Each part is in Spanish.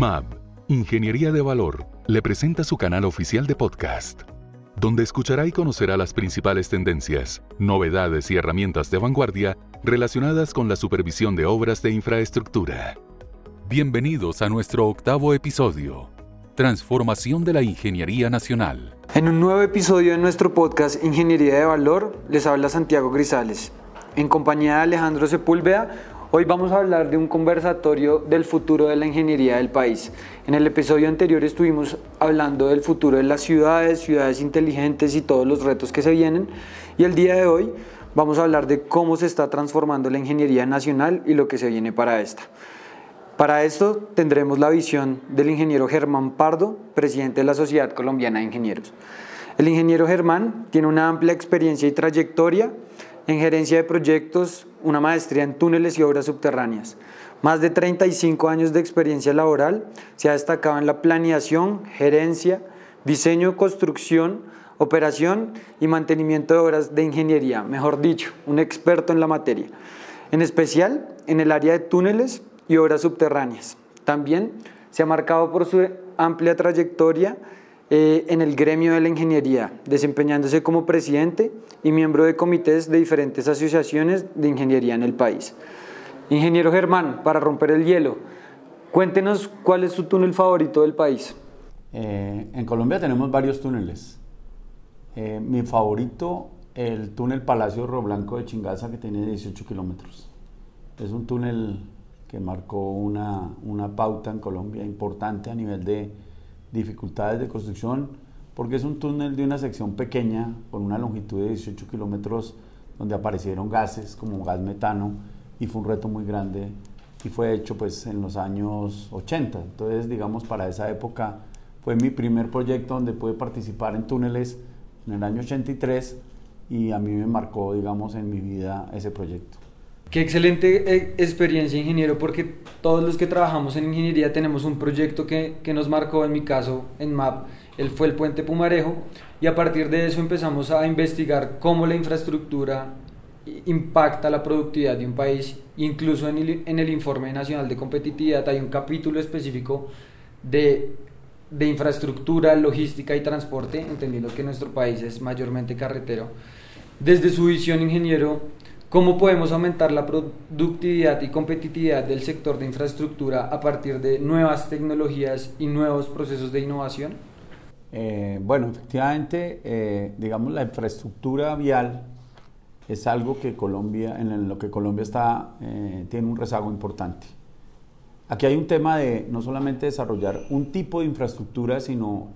MAB, Ingeniería de Valor, le presenta su canal oficial de podcast, donde escuchará y conocerá las principales tendencias, novedades y herramientas de vanguardia relacionadas con la supervisión de obras de infraestructura. Bienvenidos a nuestro octavo episodio, Transformación de la Ingeniería Nacional. En un nuevo episodio de nuestro podcast Ingeniería de Valor, les habla Santiago Grisales. En compañía de Alejandro Sepúlveda, hoy vamos a hablar de un conversatorio del futuro de la ingeniería del país. En el episodio anterior estuvimos hablando del futuro de las ciudades, ciudades inteligentes y todos los retos que se vienen. Y el día de hoy vamos a hablar de cómo se está transformando la ingeniería nacional y lo que se viene para esta. Para esto tendremos la visión del ingeniero Germán Pardo, presidente de la Sociedad Colombiana de Ingenieros. El ingeniero Germán tiene una amplia experiencia y trayectoria en gerencia de proyectos, una maestría en túneles y obras subterráneas. Más de 35 años de experiencia laboral, se ha destacado en la planeación, gerencia, diseño, construcción, operación y mantenimiento de obras de ingeniería, mejor dicho, un experto en la materia, en especial en el área de túneles y obras subterráneas. También se ha marcado por su amplia trayectoria eh, en el gremio de la ingeniería, desempeñándose como presidente y miembro de comités de diferentes asociaciones de ingeniería en el país. Ingeniero Germán, para romper el hielo, cuéntenos cuál es su túnel favorito del país. Eh, en Colombia tenemos varios túneles. Eh, mi favorito, el túnel Palacio Río Blanco de Chingaza, que tiene 18 kilómetros. Es un túnel que marcó una, una pauta en Colombia importante a nivel de dificultades de construcción, porque es un túnel de una sección pequeña, con una longitud de 18 kilómetros, donde aparecieron gases como gas metano, y fue un reto muy grande, y fue hecho pues en los años 80. Entonces, digamos, para esa época fue mi primer proyecto donde pude participar en túneles en el año 83, y a mí me marcó, digamos, en mi vida ese proyecto. Qué excelente eh, experiencia, ingeniero, porque todos los que trabajamos en ingeniería tenemos un proyecto que, que, nos marcó, en mi caso, en MAP, él fue el puente Pumarejo, y a partir de eso empezamos a investigar cómo la infraestructura impacta la productividad de un país. Incluso en el, en el Informe Nacional de Competitividad hay un capítulo específico de, de infraestructura, logística y transporte, entendiendo que nuestro país es mayormente carretero. Desde su visión, ingeniero, ¿Cómo podemos aumentar la productividad y competitividad del sector de infraestructura a partir de nuevas tecnologías y nuevos procesos de innovación? Eh, bueno, efectivamente, eh, digamos, la infraestructura vial es algo que Colombia, en lo que Colombia está, eh, tiene un rezago importante. Aquí hay un tema de no solamente desarrollar un tipo de infraestructura, sino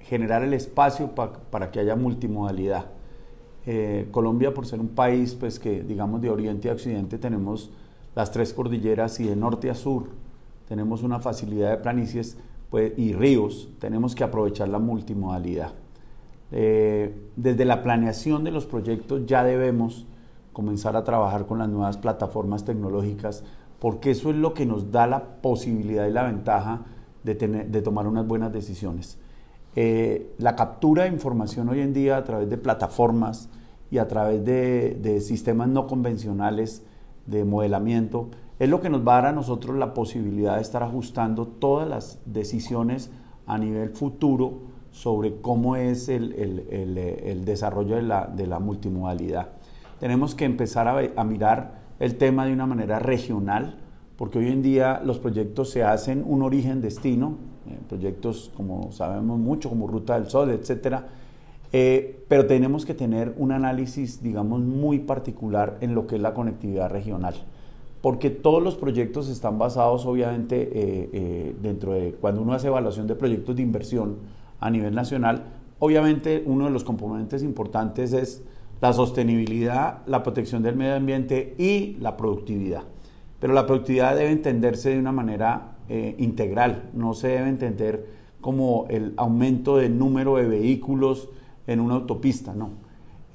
generar el espacio para que haya multimodalidad. Eh, Colombia, por ser un país pues, que, digamos, de oriente a occidente, tenemos las tres cordilleras y de norte a sur tenemos una facilidad de planicies pues, y ríos, tenemos que aprovechar la multimodalidad. Eh, desde la planeación de los proyectos ya debemos comenzar a trabajar con las nuevas plataformas tecnológicas, porque eso es lo que nos da la posibilidad y la ventaja de, tener, de tomar unas buenas decisiones. Eh, la captura de información hoy en día a través de plataformas y a través de, sistemas no convencionales de modelamiento es lo que nos va a dar a nosotros la posibilidad de estar ajustando todas las decisiones a nivel futuro sobre cómo es el, desarrollo de la, multimodalidad. Tenemos que empezar a mirar el tema de una manera regional, porque hoy en día los proyectos se hacen un origen-destino, eh, proyectos como sabemos mucho, como Ruta del Sol, etcétera, eh, pero tenemos que tener un análisis, digamos, muy particular en lo que es la conectividad regional, porque todos los proyectos están basados, obviamente, eh, dentro de cuando uno hace evaluación de proyectos de inversión a nivel nacional, obviamente uno de los componentes importantes es la sostenibilidad, la protección del medio ambiente y la productividad. Pero la productividad debe entenderse de una manera eh, integral, no se debe entender como el aumento del número de vehículos en una autopista, no.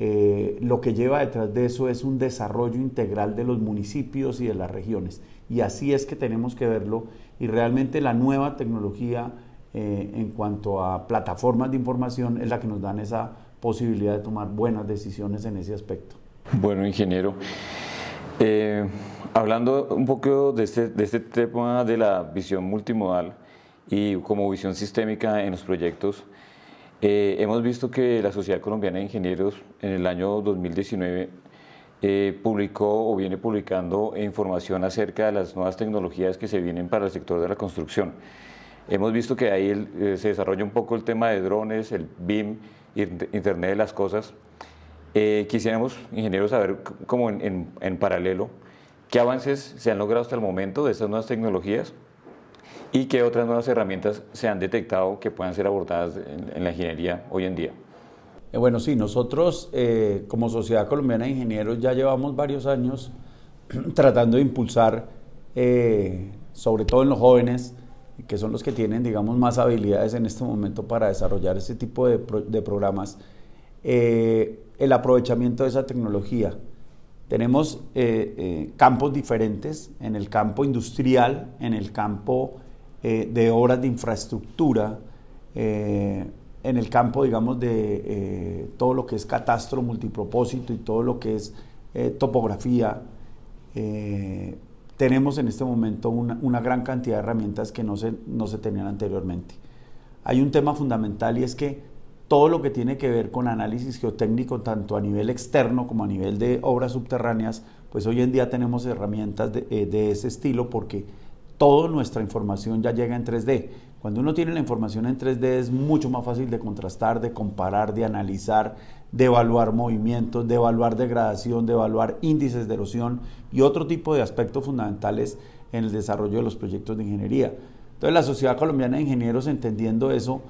Eh, lo que lleva detrás de eso es un desarrollo integral de los municipios y de las regiones. Y así es que tenemos que verlo y realmente la nueva tecnología eh, en cuanto a plataformas de información es la que nos dan esa posibilidad de tomar buenas decisiones en ese aspecto. Bueno, ingeniero, Eh, hablando un poco de este, de este tema de la visión multimodal y como visión sistémica en los proyectos, eh, hemos visto que la Sociedad Colombiana de Ingenieros en el año 2019 eh, publicó o viene publicando información acerca de las nuevas tecnologías que se vienen para el sector de la construcción. Hemos visto que ahí se desarrolla un poco el tema de drones, el BIM, Internet de las Cosas. Eh, quisiéramos, ingenieros, saber como en, en, paralelo qué avances se han logrado hasta el momento de estas nuevas tecnologías y qué otras nuevas herramientas se han detectado que puedan ser abordadas en, la ingeniería hoy en día. Eh, bueno, sí, nosotros eh, como Sociedad Colombiana de Ingenieros ya llevamos varios años tratando de impulsar, sobre todo en los jóvenes, que son los que tienen, digamos, más habilidades en este momento para desarrollar ese tipo de, de programas, eh, el aprovechamiento de esa tecnología. Tenemos eh, eh, campos diferentes, en el campo industrial, en el campo de obras de infraestructura, en el campo, digamos, de todo lo que es catastro multipropósito y todo lo que es topografía tenemos en este momento una, gran cantidad de herramientas que no se, no se tenían anteriormente. Hay un tema fundamental y es que todo lo que tiene que ver con análisis geotécnico, tanto a nivel externo como a nivel de obras subterráneas, pues hoy en día tenemos herramientas de, eh, ese estilo porque toda nuestra información ya llega en 3D. Cuando uno tiene la información en 3D es mucho más fácil de contrastar, de comparar, de analizar, de evaluar movimientos, de evaluar degradación, de evaluar índices de erosión y otro tipo de aspectos fundamentales en el desarrollo de los proyectos de ingeniería. Entonces la Sociedad Colombiana de Ingenieros, entendiendo eso,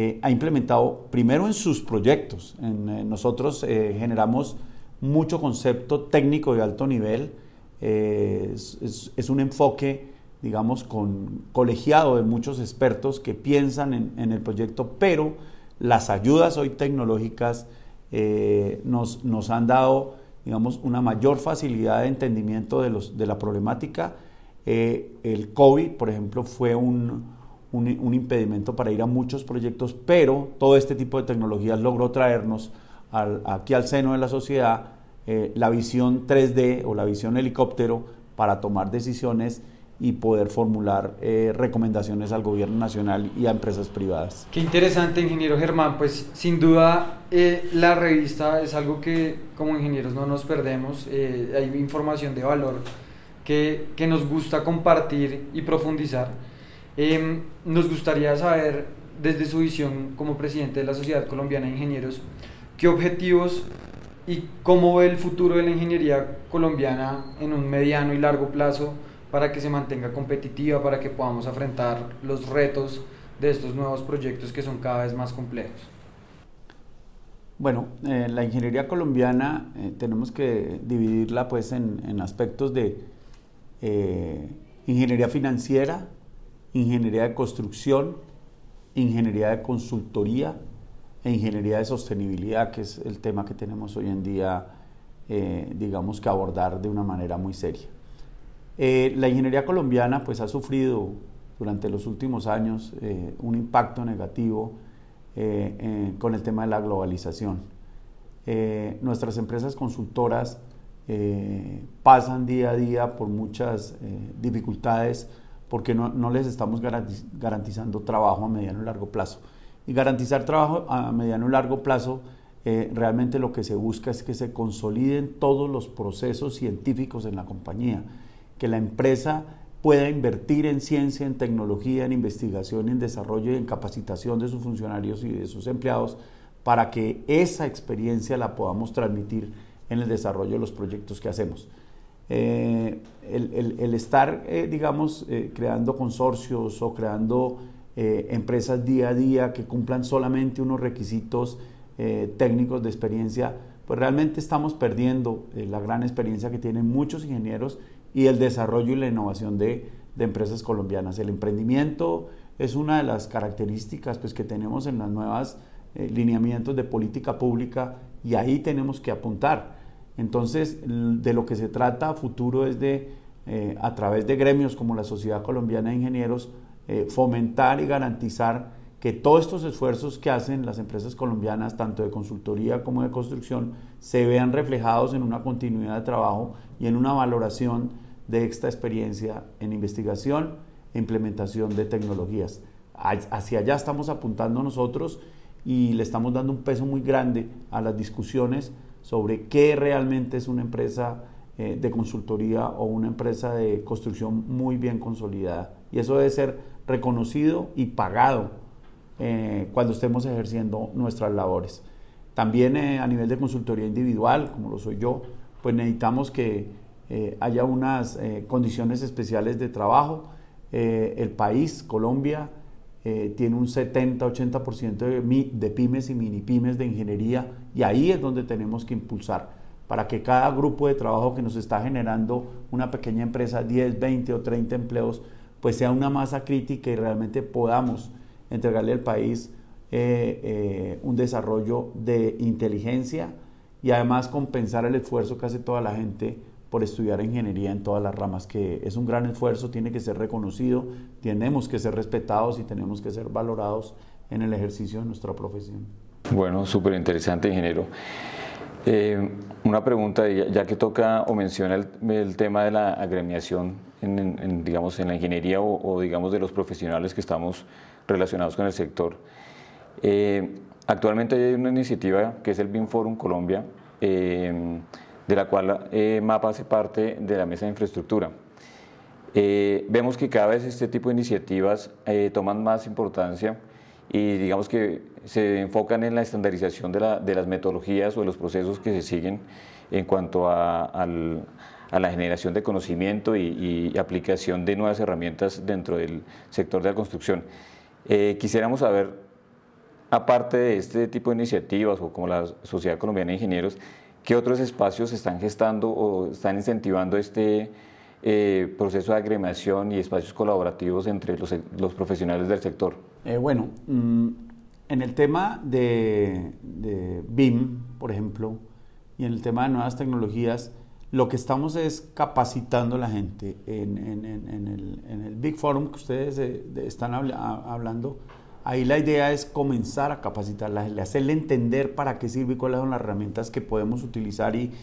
eh, ha implementado primero en sus proyectos. En, nosotros eh, generamos mucho concepto técnico de alto nivel. Eh, es, un enfoque, digamos, con, colegiado de muchos expertos que piensan en, el proyecto, pero las ayudas hoy tecnológicas eh, nos, han dado, digamos, una mayor facilidad de entendimiento de, de la problemática. Eh, el COVID, por ejemplo, fue un, un, impedimento para ir a muchos proyectos, pero todo este tipo de tecnologías logró traernos aquí al seno de la sociedad eh, la visión 3D o la visión helicóptero para tomar decisiones y poder formular eh, recomendaciones al gobierno nacional y a empresas privadas. Qué interesante, ingeniero Germán. Pues sin duda eh, la revista es algo que como ingenieros no nos perdemos. Hay información de valor que, que, nos gusta compartir y profundizar. Em, nos gustaría saber, desde su visión como presidente de la Sociedad Colombiana de Ingenieros, qué objetivos y cómo ve el futuro de la ingeniería colombiana en un mediano y largo plazo para que se mantenga competitiva, para que podamos afrontar los retos de estos nuevos proyectos que son cada vez más complejos? Bueno, eh, la ingeniería colombiana eh, tenemos que dividirla pues en, aspectos de eh, ingeniería financiera, ingeniería de construcción, ingeniería de consultoría e ingeniería de sostenibilidad, que es el tema que tenemos hoy en día, digamos que abordar de una manera muy seria. Eh, la ingeniería colombiana pues, ha sufrido durante los últimos años eh, un impacto negativo eh, con el tema de la globalización. nuestras empresas consultoras pasan día a día por muchas dificultades porque no, no, les estamos garantizando trabajo a mediano y largo plazo. Y garantizar trabajo a mediano y largo plazo realmente lo que se busca es que se consoliden todos los procesos científicos en la compañía que la empresa pueda invertir en ciencia, en tecnología, en investigación, en desarrollo y en capacitación de sus funcionarios y de sus empleados para que esa experiencia la podamos transmitir en el desarrollo de los proyectos que hacemos. Eh, el, estar, eh, digamos, eh, creando consorcios o creando empresas día a día que cumplan solamente unos requisitos técnicos de experiencia, pues realmente estamos perdiendo la gran experiencia que tienen muchos ingenieros y el desarrollo y la innovación de, empresas colombianas. El emprendimiento es una de las características pues, que tenemos en las nuevas eh, lineamientos de política pública y ahí tenemos que apuntar. Entonces, de lo que se trata a futuro es de, eh, a través de gremios como la Sociedad Colombiana de Ingenieros, eh, fomentar y garantizar que todos estos esfuerzos que hacen las empresas colombianas, tanto de consultoría como de construcción, se vean reflejados en una continuidad de trabajo y en una valoración de esta experiencia en investigación e implementación de tecnologías. Hacia allá estamos apuntando nosotros y le estamos dando un peso muy grande a las discusiones sobre qué realmente es una empresa eh, de consultoría o una empresa de construcción muy bien consolidada. Y eso debe ser reconocido y pagado eh, cuando estemos ejerciendo nuestras labores. También eh, a nivel de consultoría individual, como lo soy yo, pues necesitamos que haya unas condiciones especiales de trabajo. el país, Colombia, eh, tiene un 70-80% de, de pymes y mini pymes de ingeniería y ahí es donde tenemos que impulsar para que cada grupo de trabajo que nos está generando una pequeña empresa, 10, 20 o 30 empleos, pues sea una masa crítica y realmente podamos entregarle al país eh, eh, un desarrollo de inteligencia y además compensar el esfuerzo que hace toda la gente por estudiar ingeniería en todas las ramas, que es un gran esfuerzo, tiene que ser reconocido, tenemos que ser respetados y tenemos que ser valorados en el ejercicio de nuestra profesión. Bueno, súper interesante, ingeniero. Eh, una pregunta, ya que toca o menciona el, tema de la agremiación en, digamos, en la ingeniería o, digamos de los profesionales que estamos relacionados con el sector. Eh, actualmente hay una iniciativa que es el BIM Forum Colombia, eh, de la cual eh, MAPA hace parte de la mesa de infraestructura. Eh, vemos que cada vez este tipo de iniciativas eh, toman más importancia y digamos que se enfocan en la estandarización de, las metodologías o de los procesos que se siguen en cuanto a, la generación de conocimiento y, aplicación de nuevas herramientas dentro del sector de la construcción. quisiéramos saber, aparte de este tipo de iniciativas o como la Sociedad Colombiana de Ingenieros, ¿Qué otros espacios están gestando o están incentivando este eh, proceso de agremiación y espacios colaborativos entre los, profesionales del sector? Eh, bueno, mm, en el tema de, BIM, por ejemplo, y en el tema de nuevas tecnologías, lo que estamos es capacitando a la gente en, el, Big Forum que ustedes eh, están hablando Ahí la idea es comenzar a capacitarla, hacerle entender para qué sirve y cuáles son las herramientas que podemos utilizar y,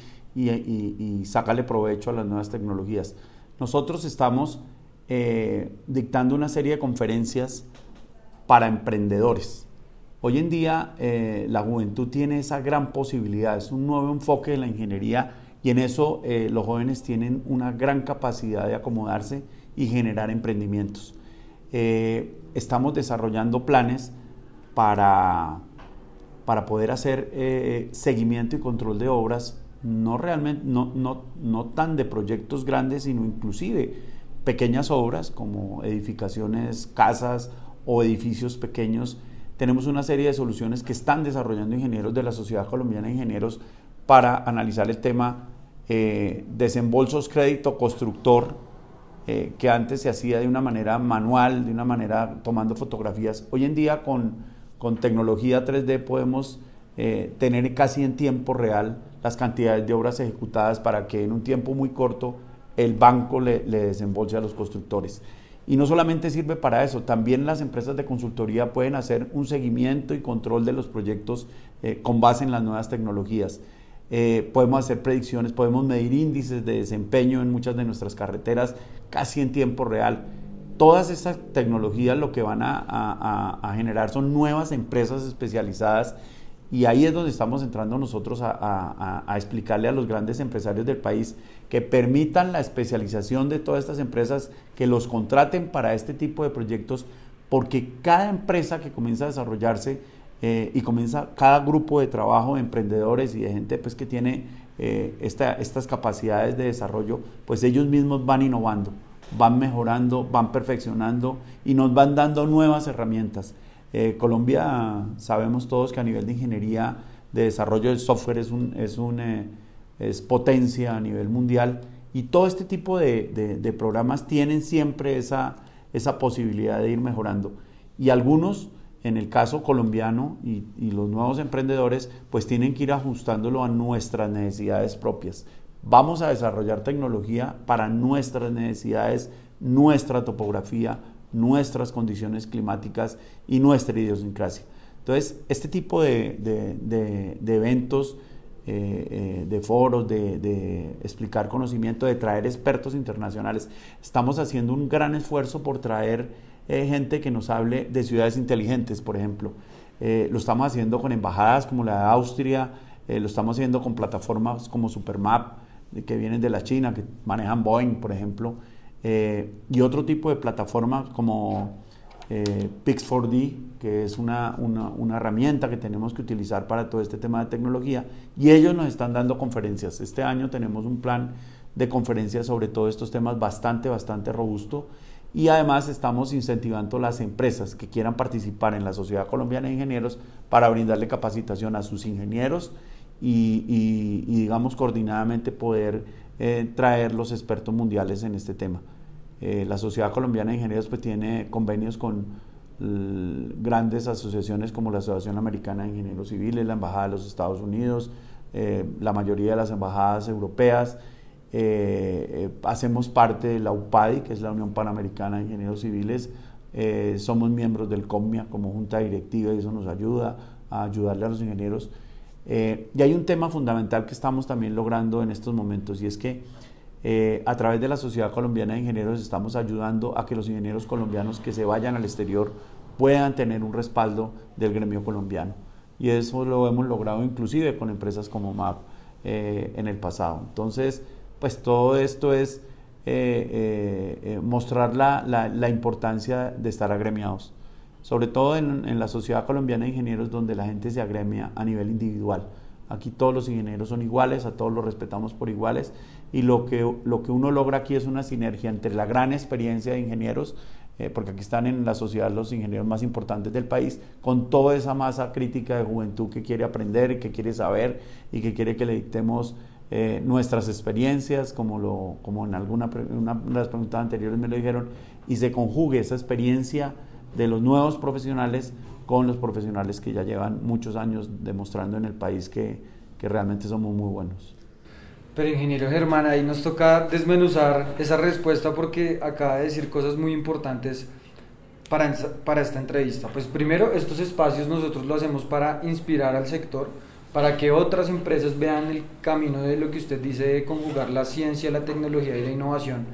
sacarle provecho a las nuevas tecnologías. Nosotros estamos eh, dictando una serie de conferencias para emprendedores. Hoy en día eh, la juventud tiene esa gran posibilidad, es un nuevo enfoque de la ingeniería y en eso eh, los jóvenes tienen una gran capacidad de acomodarse y generar emprendimientos. Eh, estamos desarrollando planes para, para poder hacer eh, seguimiento y control de obras, no realmente, no, no, no tan de proyectos grandes, sino inclusive pequeñas obras como edificaciones, casas o edificios pequeños. Tenemos una serie de soluciones que están desarrollando ingenieros de la Sociedad Colombiana de Ingenieros para analizar el tema eh, desembolsos crédito constructor eh, que antes se hacía de una manera manual, de una manera tomando fotografías. Hoy en día con, con tecnología 3D podemos eh, tener casi en tiempo real las cantidades de obras ejecutadas para que en un tiempo muy corto el banco le, desembolse a los constructores. Y no solamente sirve para eso, también las empresas de consultoría pueden hacer un seguimiento y control de los proyectos eh, con base en las nuevas tecnologías. Podemos hacer predicciones, podemos medir índices de desempeño en muchas de nuestras carreteras casi en tiempo real. Todas estas tecnologías lo que van a, generar son nuevas empresas especializadas y ahí es donde estamos entrando nosotros a, explicarle a los grandes empresarios del país que permitan la especialización de todas estas empresas, que los contraten para este tipo de proyectos, porque cada empresa que comienza a desarrollarse eh, y comienza cada grupo de trabajo de emprendedores y de gente pues, que tiene eh, estas capacidades de desarrollo, pues ellos mismos van innovando, van mejorando, van perfeccionando y nos van dando nuevas herramientas. Eh, Colombia sabemos todos que a nivel de ingeniería de desarrollo de software es, un, es, un, es potencia a nivel mundial y todo este tipo de, de programas tienen siempre esa, esa posibilidad de ir mejorando. Y algunos en el caso colombiano y, los nuevos emprendedores, pues tienen que ir ajustándolo a nuestras necesidades propias. Vamos a desarrollar tecnología para nuestras necesidades, nuestra topografía, nuestras condiciones climáticas y nuestra idiosincrasia. Entonces, este tipo de, eventos, eh, eh, de foros, de, explicar conocimiento, de traer expertos internacionales, estamos haciendo un gran esfuerzo por traer eh, gente que nos hable de ciudades inteligentes, por ejemplo. lo estamos haciendo con embajadas como la de Austria, lo estamos haciendo con plataformas como Supermap, que vienen de la China, que manejan Boeing, por ejemplo, y otro tipo de plataformas como eh, Pix4D, que es una, una, herramienta que tenemos que utilizar para todo este tema de tecnología, y ellos nos están dando conferencias. Este año tenemos un plan de conferencias sobre todos estos temas bastante, bastante robusto, y además estamos incentivando las empresas que quieran participar en la Sociedad Colombiana de Ingenieros para brindarle capacitación a sus ingenieros y, digamos, coordinadamente poder eh, traer los expertos mundiales en este tema. Eh, la Sociedad Colombiana de Ingenieros pues, tiene convenios con grandes asociaciones como la Asociación Americana de Ingenieros Civiles, la Embajada de los Estados Unidos, eh, la mayoría de las embajadas europeas. Eh, hacemos parte de la UPADI, que es la Unión Panamericana de Ingenieros Civiles. somos miembros del COMIA como junta directiva y eso nos ayuda a ayudarle a los ingenieros. y hay un tema fundamental que estamos también logrando en estos momentos y es que eh, a través de la Sociedad Colombiana de Ingenieros estamos ayudando a que los ingenieros colombianos que se vayan al exterior puedan tener un respaldo del gremio colombiano. Y eso lo hemos logrado inclusive con empresas como MAP eh, en el pasado. Entonces, pues todo esto es eh, mostrar la, la, importancia de estar agremiados, sobre todo en, en la Sociedad Colombiana de Ingenieros donde la gente se agremia a nivel individual. Aquí todos los ingenieros son iguales, a todos los respetamos por iguales y lo que, lo que uno logra aquí es una sinergia entre la gran experiencia de ingenieros, eh, porque aquí están en la sociedad los ingenieros más importantes del país, con toda esa masa crítica de juventud que quiere aprender, que quiere saber y que quiere que le dictemos eh, nuestras experiencias, como, lo, como en alguna una las preguntas anteriores me lo dijeron, y se conjugue esa experiencia de los nuevos profesionales con los profesionales que ya llevan muchos años demostrando en el país que, que realmente somos muy buenos. Pero ingeniero Germán, ahí nos toca desmenuzar esa respuesta porque acaba de decir cosas muy importantes para, para esta entrevista. Pues primero, estos espacios nosotros lo hacemos para inspirar al sector, para que otras empresas vean el camino de lo que usted dice de conjugar la ciencia, la tecnología y la innovación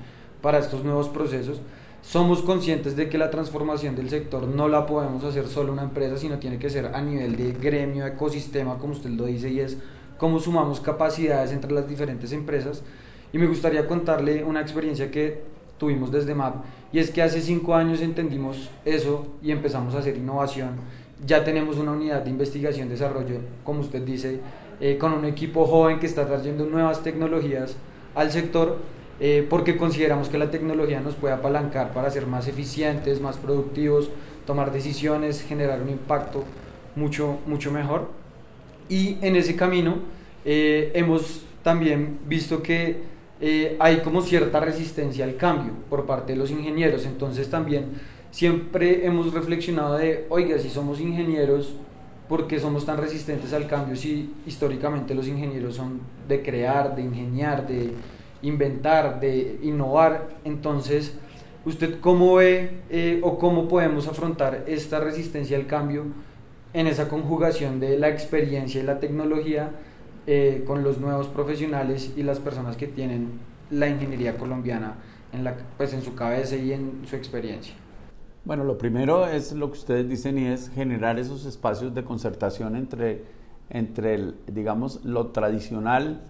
para estos nuevos procesos somos conscientes de que la transformación del sector no la podemos hacer solo una empresa, sino tiene que ser a nivel de gremio, ecosistema, como usted lo dice, y es cómo sumamos capacidades entre las diferentes empresas. Y me gustaría contarle una experiencia que tuvimos desde MAP, y es que hace cinco años entendimos eso y empezamos a hacer innovación. Ya tenemos una unidad de investigación desarrollo, como usted dice, eh, con un equipo joven que está trayendo nuevas tecnologías al sector eh, porque consideramos que la tecnología nos puede apalancar para ser más eficientes, más productivos, tomar decisiones, generar un impacto mucho, mucho mejor. Y en ese camino eh, hemos también visto que eh, hay como cierta resistencia al cambio por parte de los ingenieros. Entonces también siempre hemos reflexionado de, oiga, si somos ingenieros, ¿por qué somos tan resistentes al cambio si históricamente los ingenieros son de crear, de ingeniar, de inventar, de innovar. Entonces, ¿usted cómo ve eh, o cómo podemos afrontar esta resistencia al cambio en esa conjugación de la experiencia y la tecnología eh, con los nuevos profesionales y las personas que tienen la ingeniería colombiana en, la, pues en su cabeza y en su experiencia? Bueno, lo primero es lo que ustedes dicen y es generar esos espacios de concertación entre, entre el, digamos, lo tradicional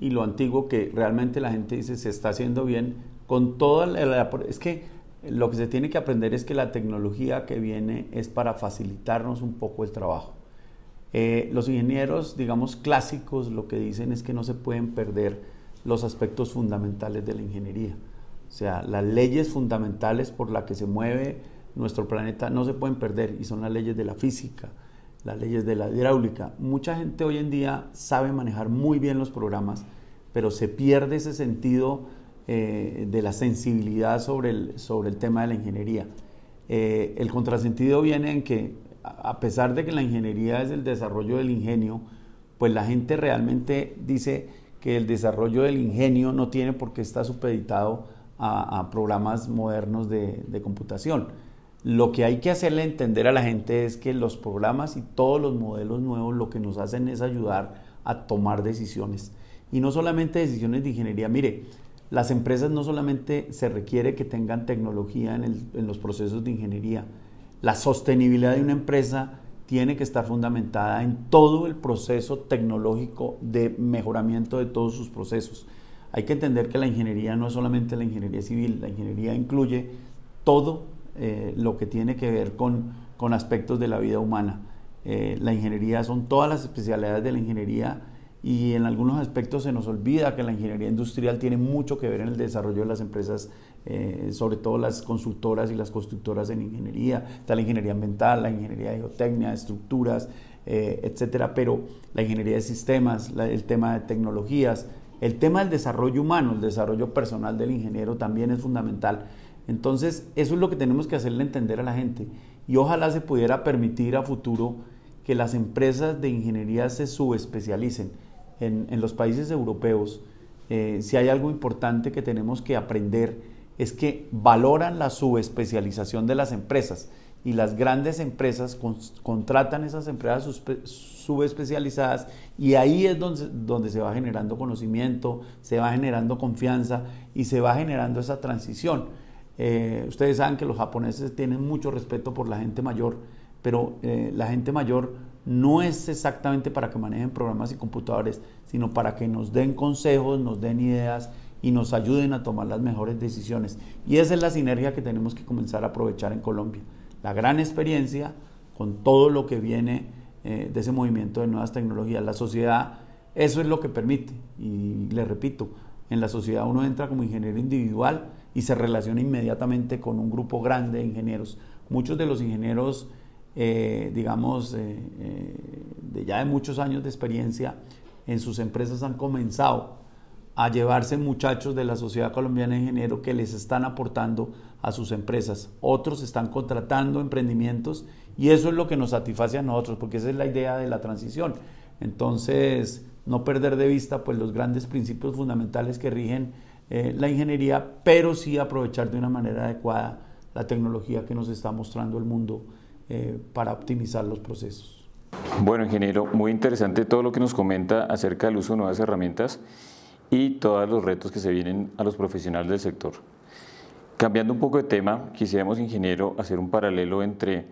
y lo antiguo que realmente la gente dice se está haciendo bien con toda la, es que lo que se tiene que aprender es que la tecnología que viene es para facilitarnos un poco el trabajo. Eh, los ingenieros, digamos, clásicos lo que dicen es que no se pueden perder los aspectos fundamentales de la ingeniería. O sea, las leyes fundamentales por las que se mueve nuestro planeta no se pueden perder y son las leyes de la física, las leyes de la hidráulica. Mucha gente hoy en día sabe manejar muy bien los programas, pero se pierde ese sentido eh, de la sensibilidad sobre el, sobre el tema de la ingeniería. Eh, el contrasentido viene en que, a pesar de que la ingeniería es el desarrollo del ingenio, pues la gente realmente dice que el desarrollo del ingenio no tiene por qué estar supeditado a, programas modernos de, computación. Lo que hay que hacerle entender a la gente es que los programas y todos los modelos nuevos lo que nos hacen es ayudar a tomar decisiones. Y no solamente decisiones de ingeniería. Mire, las empresas no solamente se requiere que tengan tecnología en los procesos de ingeniería, la sostenibilidad de una empresa tiene que estar fundamentada en todo el proceso tecnológico de mejoramiento de todos sus procesos. Hay que entender que la ingeniería no es solamente la ingeniería civil, la ingeniería incluye todo eh, lo que tiene que ver con, con aspectos de la vida humana. Eh, la ingeniería son todas las especialidades de la ingeniería y en algunos aspectos se nos olvida que la ingeniería industrial tiene mucho que ver en el desarrollo de las empresas, eh, sobre todo las consultoras y las constructoras en ingeniería. Está la ingeniería ambiental, la ingeniería de geotecnia, estructuras, etcétera. Pero la ingeniería de sistemas, el tema de tecnologías, el tema del desarrollo humano, el desarrollo personal del ingeniero también es fundamental. Entonces, eso es lo que tenemos que hacerle entender a la gente. Y ojalá se pudiera permitir a futuro que las empresas de ingeniería se subespecialicen en, los países europeos, eh, si hay algo importante que tenemos que aprender es que valoran la subespecialización de las empresas y las grandes empresas contratan esas empresas subespecializadas y ahí es donde, donde se va generando conocimiento, se va generando confianza y se va generando esa transición. Eh, ustedes saben que los japoneses tienen mucho respeto por la gente mayor, pero eh, la gente mayor no es exactamente para que manejen programas y computadores, sino para que nos den consejos, nos den ideas y nos ayuden a tomar las mejores decisiones. Y esa es la sinergia que tenemos que comenzar a aprovechar en Colombia. La gran experiencia con todo lo que viene eh, de ese movimiento de nuevas tecnologías. La sociedad, eso es lo que permite. Y le repito, en la sociedad uno entra como ingeniero individual y se relaciona inmediatamente con un grupo grande de ingenieros. Muchos de los ingenieros eh, digamos, eh, de ya de muchos años de experiencia en sus empresas han comenzado a llevarse muchachos de la Sociedad Colombiana de Ingenieros que les están aportando a sus empresas. Otros están contratando emprendimientos y eso es lo que nos satisface a nosotros, porque esa es la idea de la transición. Entonces, no perder de vista pues, los grandes principios fundamentales que rigen la ingeniería, pero sí aprovechar de una manera adecuada la tecnología que nos está mostrando el mundo eh, para optimizar los procesos. Bueno, ingeniero, muy interesante todo lo que nos comenta acerca del uso de nuevas herramientas y todos los retos que se vienen a los profesionales del sector. Cambiando un poco de tema, quisiéramos, ingeniero, hacer un paralelo entre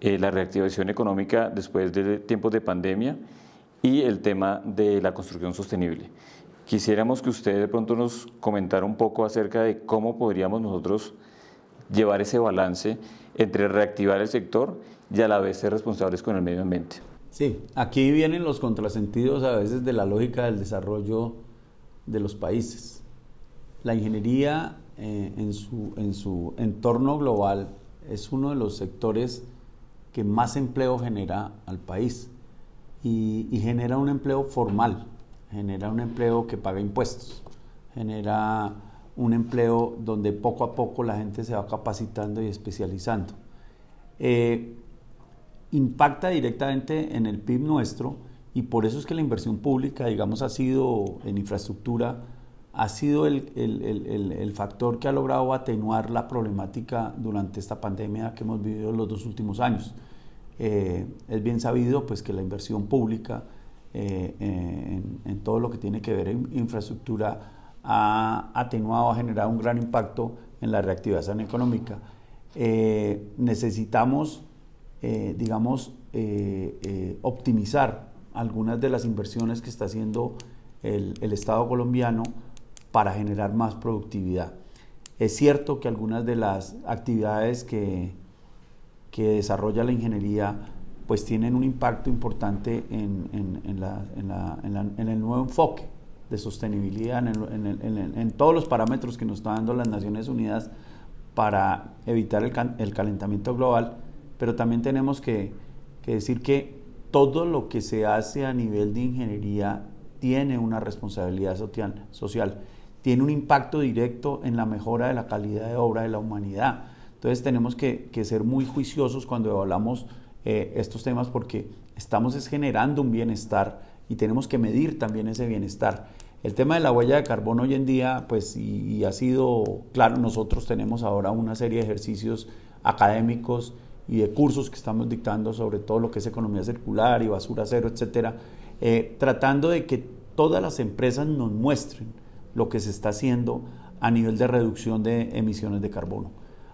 eh, la reactivación económica después de tiempos de pandemia y el tema de la construcción sostenible. Quisiéramos que usted de pronto nos comentara un poco acerca de cómo podríamos nosotros llevar ese balance entre reactivar el sector y a la vez ser responsables con el medio ambiente. Sí, aquí vienen los contrasentidos a veces de la lógica del desarrollo de los países. La ingeniería eh, en, su, en su entorno global es uno de los sectores que más empleo genera al país y, genera un empleo formal, genera un empleo que paga impuestos, genera un empleo donde poco a poco la gente se va capacitando y especializando. Eh, impacta directamente en el PIB nuestro y por eso es que la inversión pública, digamos, ha sido en infraestructura, ha sido el, factor que ha logrado atenuar la problemática durante esta pandemia que hemos vivido los dos últimos años. Eh, es bien sabido pues, que la inversión pública eh, en, en, todo lo que tiene que ver en infraestructura ha atenuado, ha generado un gran impacto en la reactivación económica. Eh, necesitamos, digamos, optimizar algunas de las inversiones que está haciendo el, Estado colombiano para generar más productividad. Es cierto que algunas de las actividades que, que desarrolla la ingeniería pues tienen un impacto importante en, en el nuevo enfoque de sostenibilidad en, todos los parámetros que nos están dando las Naciones Unidas para evitar el, calentamiento global, pero también tenemos que, decir que todo lo que se hace a nivel de ingeniería tiene una responsabilidad social, tiene un impacto directo en la mejora de la calidad de obra de la humanidad. Entonces tenemos que, ser muy juiciosos cuando hablamos eh, estos temas porque estamos generando un bienestar y tenemos que medir también ese bienestar. El tema de la huella de carbono hoy en día, pues, y, ha sido, claro, nosotros tenemos ahora una serie de ejercicios académicos y de cursos que estamos dictando sobre todo lo que es economía circular y basura cero, etcétera, eh, tratando de que todas las empresas nos muestren lo que se está haciendo a nivel de reducción de emisiones de carbono.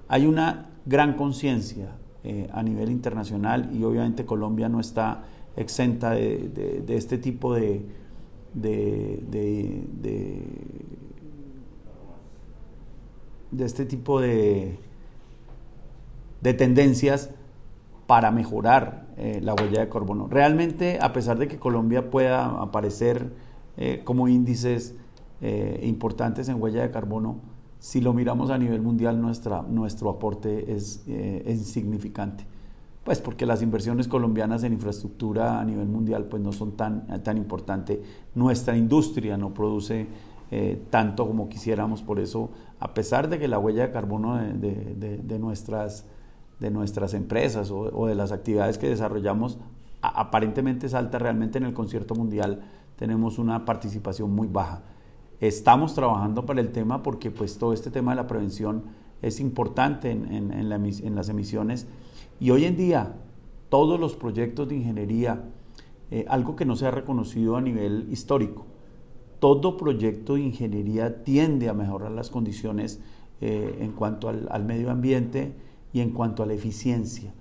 Hay una gran conciencia eh, a nivel internacional y obviamente Colombia no está exenta de, este tipo de, de, este tipo de, de tendencias para mejorar eh, la huella de carbono. Realmente, a pesar de que Colombia pueda aparecer eh, como índices eh, importantes en huella de carbono, si lo miramos a nivel mundial, nuestra, nuestro aporte es, insignificante. Pues porque las inversiones colombianas en infraestructura a nivel mundial pues no son tan, tan importantes. Nuestra industria no produce tanto como quisiéramos, por eso, a pesar de que la huella de carbono de nuestras de nuestras empresas o, de las actividades que desarrollamos aparentemente es alta, realmente en el concierto mundial tenemos una participación muy baja. Estamos trabajando para el tema porque pues todo este tema de la prevención es importante en, las emisiones y hoy en día todos los proyectos de ingeniería, eh, algo que no se ha reconocido a nivel histórico, todo proyecto de ingeniería tiende a mejorar las condiciones eh, en cuanto al medio ambiente, y en cuanto a la eficiencia.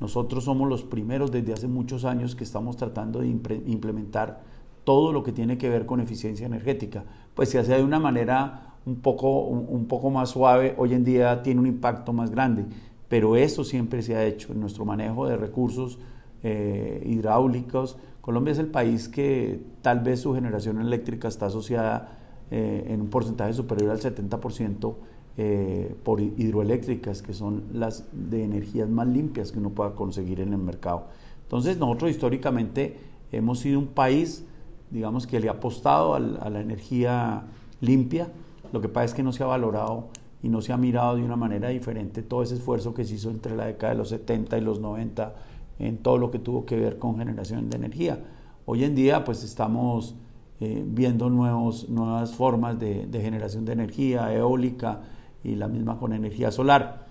Nosotros somos los primeros desde hace muchos años que estamos tratando de implementar todo lo que tiene que ver con eficiencia energética. Pues se hace de una manera un poco, un, poco más suave, hoy en día tiene un impacto más grande, pero eso siempre se ha hecho en nuestro manejo de recursos eh, hidráulicos. Colombia es el país que tal vez su generación eléctrica está asociada eh, en un porcentaje superior al 70% eh, por hidroeléctricas, que son las de energías más limpias que uno pueda conseguir en el mercado. Entonces nosotros históricamente hemos sido un país, digamos, que le ha apostado a la energía limpia. Lo que pasa es que no se ha valorado y no se ha mirado de una manera diferente todo ese esfuerzo que se hizo entre la década de los 70 y los 90 en todo lo que tuvo que ver con generación de energía. Hoy en día pues estamos eh, viendo nuevos, nuevas formas de, de generación de energía, eólica, y la misma con energía solar.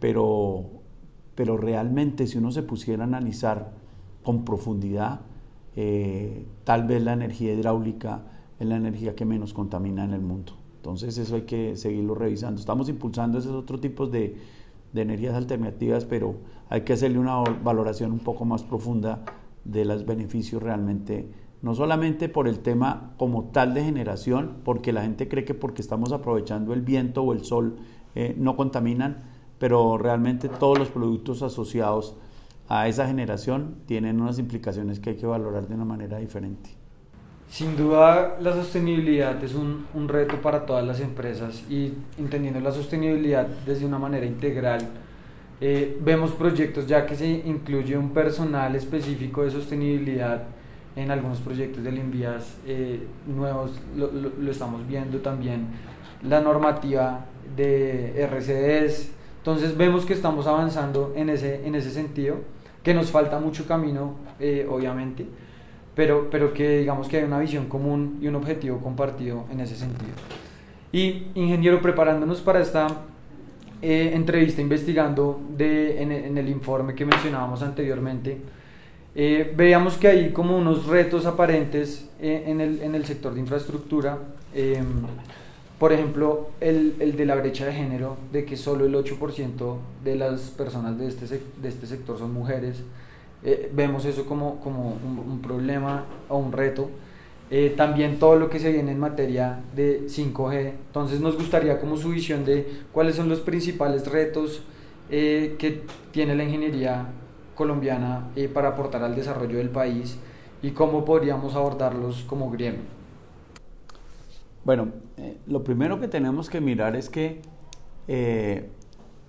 Pero, pero realmente si uno se pusiera a analizar con profundidad, eh, tal vez la energía hidráulica es la energía que menos contamina en el mundo. Entonces eso hay que seguirlo revisando. Estamos impulsando esos otros tipos de, energías alternativas, pero hay que hacerle una valoración un poco más profunda de los beneficios realmente no solamente por el tema como tal de generación, porque la gente cree que porque estamos aprovechando el viento o el sol eh, no contaminan, pero realmente todos los productos asociados a esa generación tienen unas implicaciones que hay que valorar de una manera diferente. Sin duda la sostenibilidad es un, un reto para todas las empresas y entendiendo la sostenibilidad desde una manera integral, eh, vemos proyectos ya que se incluye un personal específico de sostenibilidad en algunos proyectos del INVIAS eh, nuevos lo, lo, estamos viendo también, la normativa de RCDs, entonces vemos que estamos avanzando en ese, en ese sentido, que nos falta mucho camino, eh, obviamente, pero, pero que digamos que hay una visión común y un objetivo compartido en ese sentido. Y ingeniero, preparándonos para esta eh, entrevista, investigando de, en, el informe que mencionábamos anteriormente, eh, veíamos que hay como unos retos aparentes en, el, en, el, sector de infraestructura. Por ejemplo, el, el, de la brecha de género, de que solo el 8% de las personas de este, de este sector son mujeres. Eh, vemos eso como, como un, problema o un reto. también todo lo que se viene en materia de 5G. Entonces nos gustaría como su visión de cuáles son los principales retos que tiene la ingeniería colombiana eh, para aportar al desarrollo del país y cómo podríamos abordarlos como gremio? Bueno, eh, lo primero que tenemos que mirar es que eh,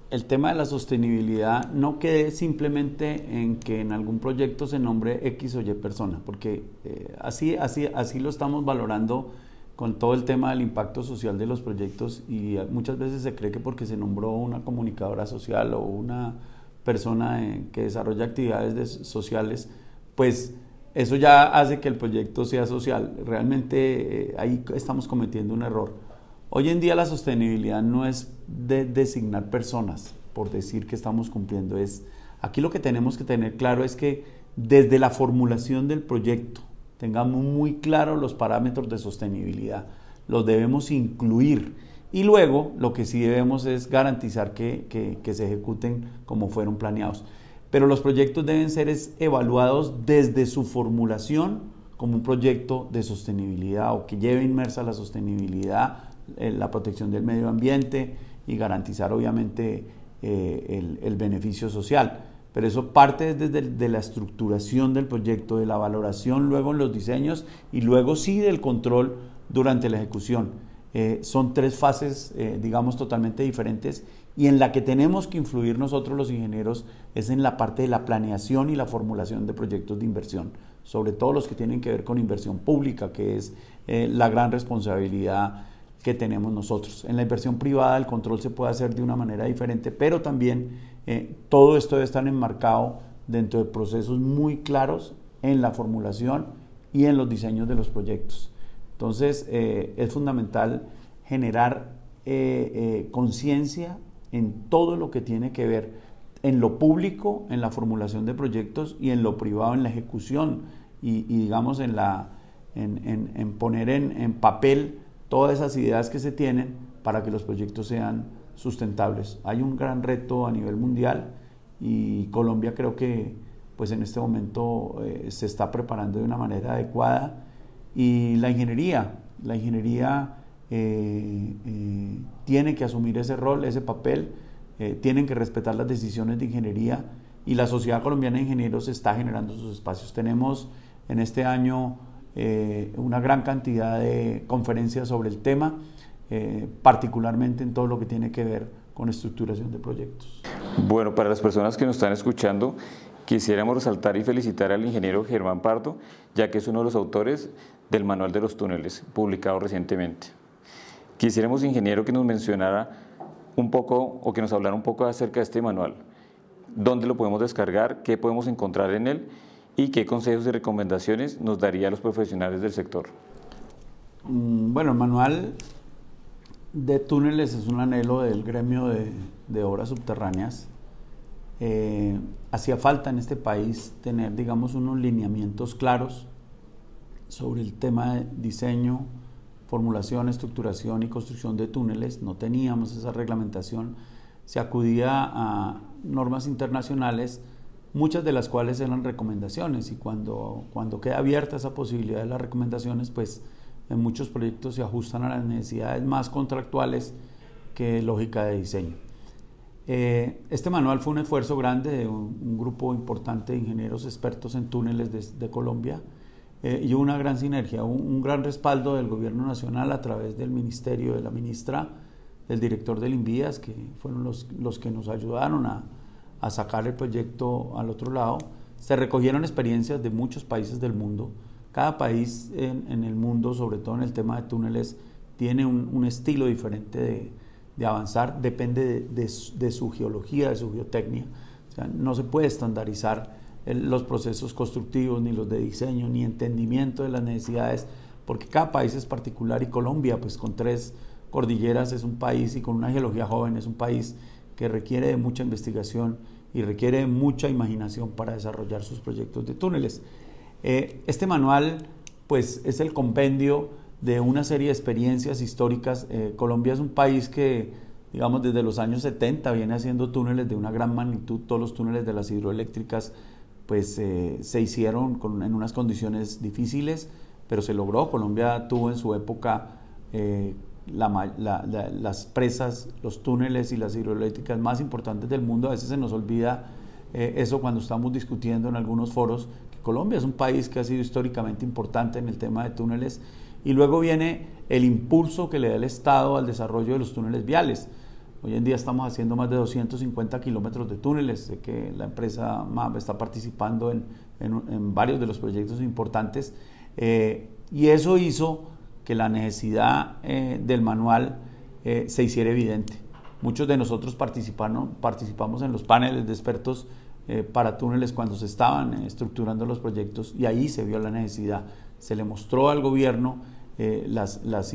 el tema de la sostenibilidad no quede simplemente en que en algún proyecto se nombre X o Y persona, porque así, así, así lo estamos valorando con todo el tema del impacto social de los proyectos y muchas veces se cree que porque se nombró una comunicadora social o una persona que desarrolla actividades sociales, pues eso ya hace que el proyecto sea social. Realmente eh, ahí estamos cometiendo un error. Hoy en día la sostenibilidad no es de designar personas por decir que estamos cumpliendo, es aquí lo que tenemos que tener claro es que desde la formulación del proyecto tengamos muy claros los parámetros de sostenibilidad, los debemos incluir y luego lo que sí debemos es garantizar que, se ejecuten como fueron planeados. Pero los proyectos deben ser evaluados desde su formulación como un proyecto de sostenibilidad o que lleve inmersa la sostenibilidad, eh, la protección del medio ambiente y garantizar obviamente eh, el, beneficio social. Pero eso parte desde de la estructuración del proyecto, de la valoración luego en los diseños y luego sí del control durante la ejecución. Eh, son tres fases, digamos, totalmente diferentes y en la que tenemos que influir nosotros los ingenieros es en la parte de la planeación y la formulación de proyectos de inversión, sobre todo los que tienen que ver con inversión pública, que es eh, la gran responsabilidad que tenemos nosotros. En la inversión privada el control se puede hacer de una manera diferente, pero también todo esto debe estar enmarcado dentro de procesos muy claros en la formulación y en los diseños de los proyectos. Entonces, eh, es fundamental generar eh, eh, conciencia en todo lo que tiene que ver en lo público, en la formulación de proyectos y en lo privado, en la ejecución y, digamos, en, la, en, poner en, papel todas esas ideas que se tienen para que los proyectos sean sustentables. Hay un gran reto a nivel mundial y Colombia creo que pues en este momento se está preparando de una manera adecuada y la ingeniería, la ingeniería eh, eh, tiene que asumir ese rol, ese papel, eh, tienen que respetar las decisiones de ingeniería y la Sociedad Colombiana de Ingenieros está generando sus espacios. Tenemos en este año una gran cantidad de conferencias sobre el tema, particularmente en todo lo que tiene que ver con estructuración de proyectos. Bueno, para las personas que nos están escuchando, quisiéramos resaltar y felicitar al ingeniero Germán Pardo, ya que es uno de los autores del Manual de los Túneles, publicado recientemente. Quisiéramos, ingeniero, que nos mencionara un poco o que nos hablara un poco acerca de este manual. ¿Dónde lo podemos descargar? ¿Qué podemos encontrar en él? ¿Y qué consejos y recomendaciones nos daría a los profesionales del sector? Mm, bueno, el manual de túneles es un anhelo del gremio de, obras subterráneas. Eh, hacía falta en este país tener, digamos, unos lineamientos claros sobre el tema de diseño, formulación, estructuración y construcción de túneles. No teníamos esa reglamentación. Se acudía a normas internacionales, muchas de las cuales eran recomendaciones y cuando, cuando queda abierta esa posibilidad de las recomendaciones, pues en muchos proyectos se ajustan a las necesidades más contractuales que lógica de diseño. Eh, este manual fue un esfuerzo grande de un, grupo importante de ingenieros expertos en túneles de, de Colombia, eh, y una gran sinergia, un, gran respaldo del gobierno nacional a través del ministerio de la ministra, del director del Invías, que fueron los, los que nos ayudaron a, a, sacar el proyecto al otro lado. Se recogieron experiencias de muchos países del mundo. Cada país en, el mundo, sobre todo en el tema de túneles, tiene un, un estilo diferente de, de, avanzar, depende de, de, de su geología, de su geotecnia. O sea, no se puede estandarizar los procesos constructivos, ni los de diseño, ni entendimiento de las necesidades, porque cada país es particular y Colombia, pues con tres cordilleras es un país y con una geología joven es un país que requiere de mucha investigación y requiere de mucha imaginación para desarrollar sus proyectos de túneles. Eh, este manual, pues, es el compendio de una serie de experiencias históricas. Eh, Colombia es un país que, digamos, desde los años 70 viene haciendo túneles de una gran magnitud, todos los túneles de las hidroeléctricas pues eh, se hicieron en unas condiciones difíciles, pero se logró. Colombia tuvo en su época eh, las presas, los túneles y las hidroeléctricas más importantes del mundo. A veces se nos olvida eh, eso cuando estamos discutiendo en algunos foros, que Colombia es un país que ha sido históricamente importante en el tema de túneles. Y luego viene el impulso que le da el Estado al desarrollo de los túneles viales. Hoy en día estamos haciendo más de 250 kilómetros de túneles. Sé que la empresa MAP está participando en, en, varios de los proyectos importantes. Eh, y eso hizo que la necesidad eh, del manual eh, se hiciera evidente. Muchos de nosotros participamos en los paneles de expertos para túneles cuando se estaban estructurando los proyectos y ahí se vio la necesidad. Se le mostró al gobierno las, las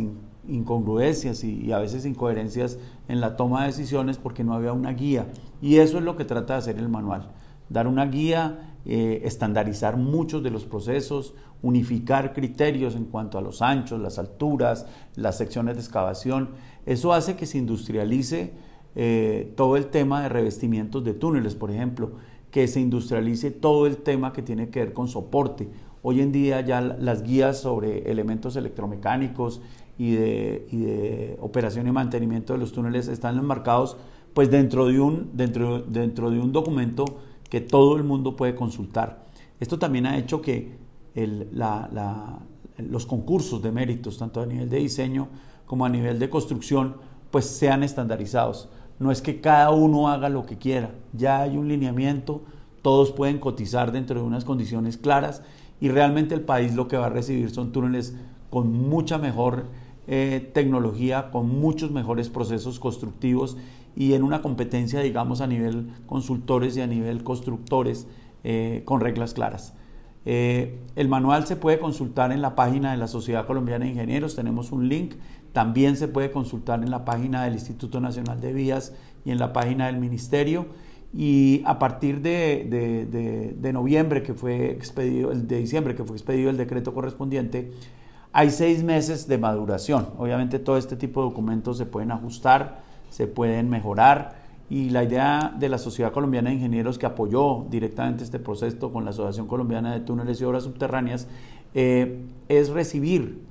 incongruencias y, a veces incoherencias en la toma de decisiones porque no había una guía. Y eso es lo que trata de hacer el manual, dar una guía, estandarizar muchos de los procesos, unificar criterios en cuanto a los anchos, las alturas, las secciones de excavación. Eso hace que se industrialice todo el tema de revestimientos de túneles, por ejemplo que se industrialice todo el tema que tiene que ver con soporte. Hoy en día ya las guías sobre elementos electromecánicos y de, operación y mantenimiento de los túneles están enmarcados pues dentro de un, dentro, dentro de un documento que todo el mundo puede consultar. Esto también ha hecho que los concursos de méritos, tanto a nivel de diseño como a nivel de construcción, pues sean estandarizados. No es que cada uno haga lo que quiera, ya hay un lineamiento, todos pueden cotizar dentro de unas condiciones claras y realmente el país lo que va a recibir son túneles con mucha mejor eh, tecnología, con muchos mejores procesos constructivos y en una competencia, digamos, a nivel consultores y a nivel constructores eh, con reglas claras. Eh, el manual se puede consultar en la página de la Sociedad Colombiana de Ingenieros, tenemos un link también se puede consultar en la página del Instituto Nacional de Vías y en la página del Ministerio. Y a partir de, noviembre, que fue expedido, de diciembre, que fue expedido el decreto correspondiente, hay seis meses de maduración. Obviamente todo este tipo de documentos se pueden ajustar, se pueden mejorar y la idea de la Sociedad Colombiana de Ingenieros que apoyó directamente este proceso con la Asociación Colombiana de Túneles y Obras Subterráneas eh, es recibir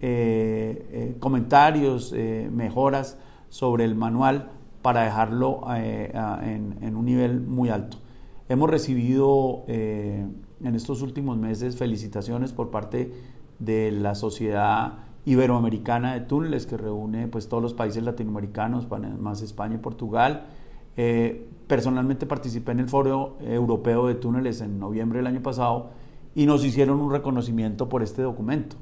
eh, eh, comentarios, mejoras sobre el manual para dejarlo en, un nivel muy alto. Hemos recibido en estos últimos meses felicitaciones por parte de la Sociedad Iberoamericana de Túneles, que reúne pues, todos los países latinoamericanos, más España y Portugal. personalmente participé en el Foro Europeo de Túneles en noviembre del año pasado y nos hicieron un reconocimiento por este documento.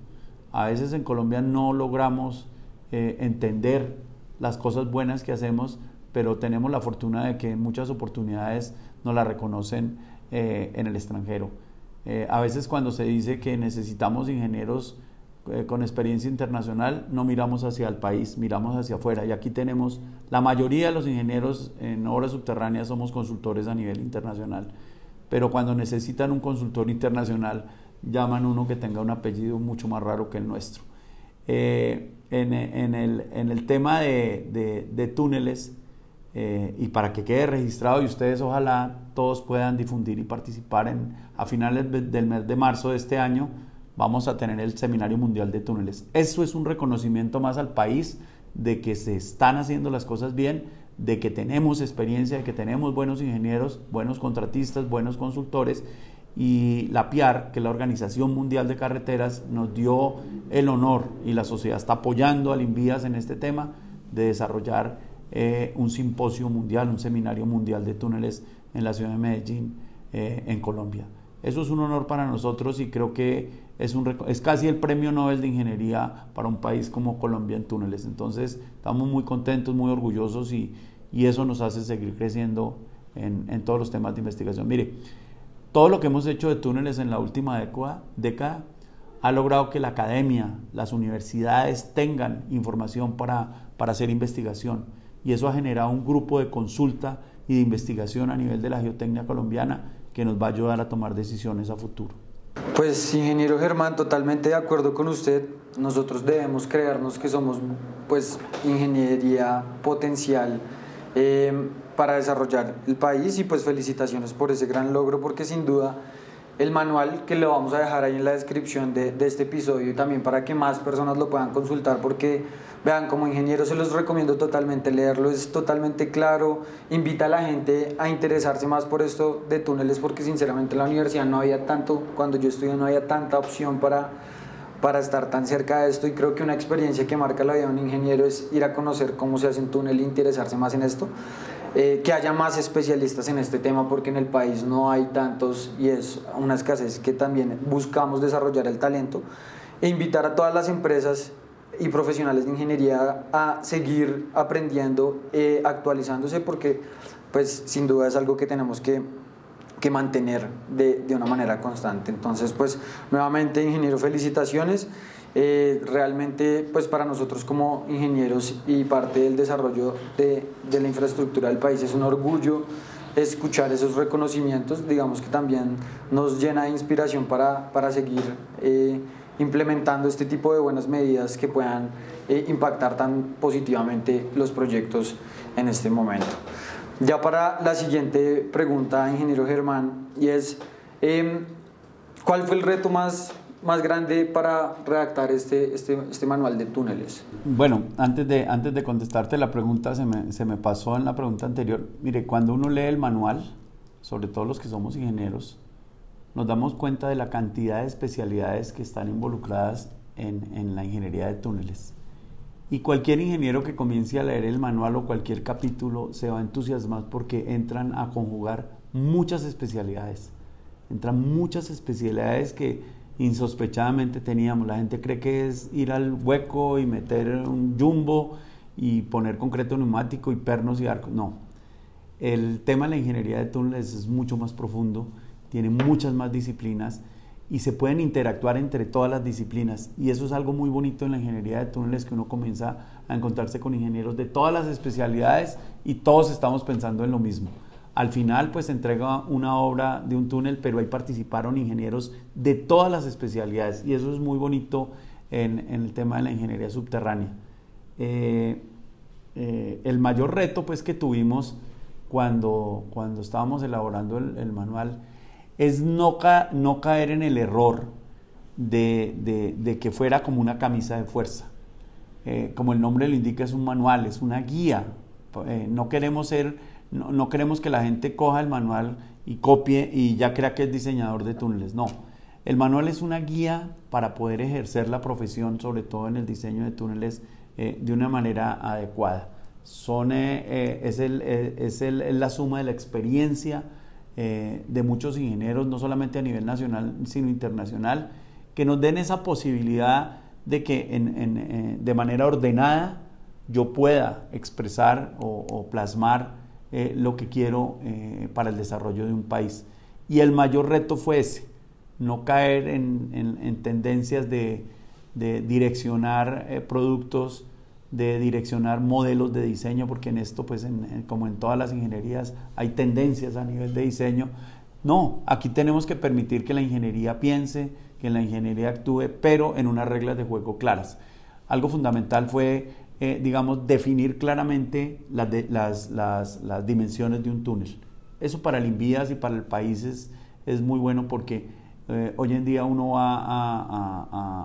A veces en Colombia no logramos eh, entender las cosas buenas que hacemos, pero tenemos la fortuna de que muchas oportunidades nos la reconocen eh, en el extranjero. Eh, a veces cuando se dice que necesitamos ingenieros con experiencia internacional, no miramos hacia el país, miramos hacia afuera. Y aquí tenemos, la mayoría de los ingenieros en obras subterráneas somos consultores a nivel internacional. Pero cuando necesitan un consultor internacional, llaman uno que tenga un apellido mucho más raro que el nuestro. Eh, en, el, tema de, túneles, eh, y para que quede registrado y ustedes ojalá todos puedan difundir y participar en, a finales del mes de marzo de este año, vamos a tener el Seminario Mundial de Túneles. Eso es un reconocimiento más al país de que se están haciendo las cosas bien, de que tenemos experiencia, de que tenemos buenos ingenieros, buenos contratistas, buenos consultores y la PIAR, que la Organización Mundial de Carreteras, nos dio el honor y la sociedad está apoyando al INVIAS en este tema de desarrollar eh, un simposio mundial, un seminario mundial de túneles en la ciudad de Medellín, eh, en Colombia. Eso es un honor para nosotros y creo que es, un, es casi el premio Nobel de Ingeniería para un país como Colombia en túneles. Entonces estamos muy contentos, muy orgullosos y, y eso nos hace seguir creciendo en, en todos los temas de investigación. Mire, todo lo que hemos hecho de túneles en la última década, ha logrado que la academia, las universidades tengan información para, para hacer investigación. Y eso ha generado un grupo de consulta y de investigación a nivel de la geotecnia colombiana que nos va a ayudar a tomar decisiones a futuro. Pues ingeniero Germán, totalmente de acuerdo con usted. Nosotros debemos creernos que somos pues ingeniería potencial eh, para desarrollar el país y pues felicitaciones por ese gran logro porque sin duda el manual que lo vamos a dejar ahí en la descripción de, de este episodio y también para que más personas lo puedan consultar porque vean como ingeniero se los recomiendo totalmente leerlo es totalmente claro invita a la gente a interesarse más por esto de túneles porque sinceramente en la universidad no había tanto cuando yo estudié no había tanta opción para para estar tan cerca de esto y creo que una experiencia que marca la vida de un ingeniero es ir a conocer cómo se hace un túnel e interesarse más en esto. Eh, que haya más especialistas en este tema porque en el país no hay tantos y es una escasez que también buscamos desarrollar el talento e invitar a todas las empresas y profesionales de ingeniería a seguir aprendiendo, eh, actualizándose porque pues sin duda es algo que tenemos que que mantener de, de, una manera constante. Entonces, pues nuevamente, ingeniero, felicitaciones. Eh, realmente, pues para nosotros como ingenieros y parte del desarrollo de, de, la infraestructura del país es un orgullo escuchar esos reconocimientos, digamos que también nos llena de inspiración para, para seguir eh, implementando este tipo de buenas medidas que puedan eh, impactar tan positivamente los proyectos en este momento. Ya para la siguiente pregunta, ingeniero Germán, y es, em, ¿cuál fue el reto más, más grande para redactar este, este, este, manual de túneles? Bueno, antes de, antes de contestarte la pregunta, se me, se me pasó en la pregunta anterior. Mire, cuando uno lee el manual, sobre todo los que somos ingenieros, nos damos cuenta de la cantidad de especialidades que están involucradas en, en la ingeniería de túneles. Y cualquier ingeniero que comience a leer el manual o cualquier capítulo se va a entusiasmar porque entran a conjugar muchas especialidades. Entran muchas especialidades que insospechadamente teníamos. La gente cree que es ir al hueco y meter un jumbo y poner concreto neumático y pernos y arcos. No. El tema de la ingeniería de túneles es mucho más profundo, tiene muchas más disciplinas y se pueden interactuar entre todas las disciplinas. Y eso es algo muy bonito en la ingeniería de túneles, que uno comienza a encontrarse con ingenieros de todas las especialidades y todos estamos pensando en lo mismo. Al final, pues se entrega una obra de un túnel, pero ahí participaron ingenieros de todas las especialidades y eso es muy bonito en, el tema de la ingeniería subterránea. Eh, eh, el mayor reto pues que tuvimos cuando, cuando estábamos elaborando el, el manual es no, caer en el error de, que fuera como una camisa de fuerza. Eh, como el nombre lo indica, es un manual, es una guía. Eh, no queremos ser, no, queremos que la gente coja el manual y copie y ya crea que es diseñador de túneles. No, el manual es una guía para poder ejercer la profesión, sobre todo en el diseño de túneles, eh, de una manera adecuada. Son, es, el, es la suma de la experiencia, eh, de muchos ingenieros, no solamente a nivel nacional, sino internacional, que nos den esa posibilidad de que eh, de manera ordenada yo pueda expresar o, plasmar eh, lo que quiero para el desarrollo de un país. Y el mayor reto fue ese, no caer en, tendencias de, de direccionar productos de direccionar modelos de diseño, porque en esto, pues como en todas las ingenierías, hay tendencias a nivel de diseño. No, aquí tenemos que permitir que la ingeniería piense, que la ingeniería actúe, pero en unas reglas de juego claras. Algo fundamental fue, eh, digamos, definir claramente las, las, dimensiones de un túnel. Eso para el Invías y para el país es, muy bueno porque eh, hoy en día uno va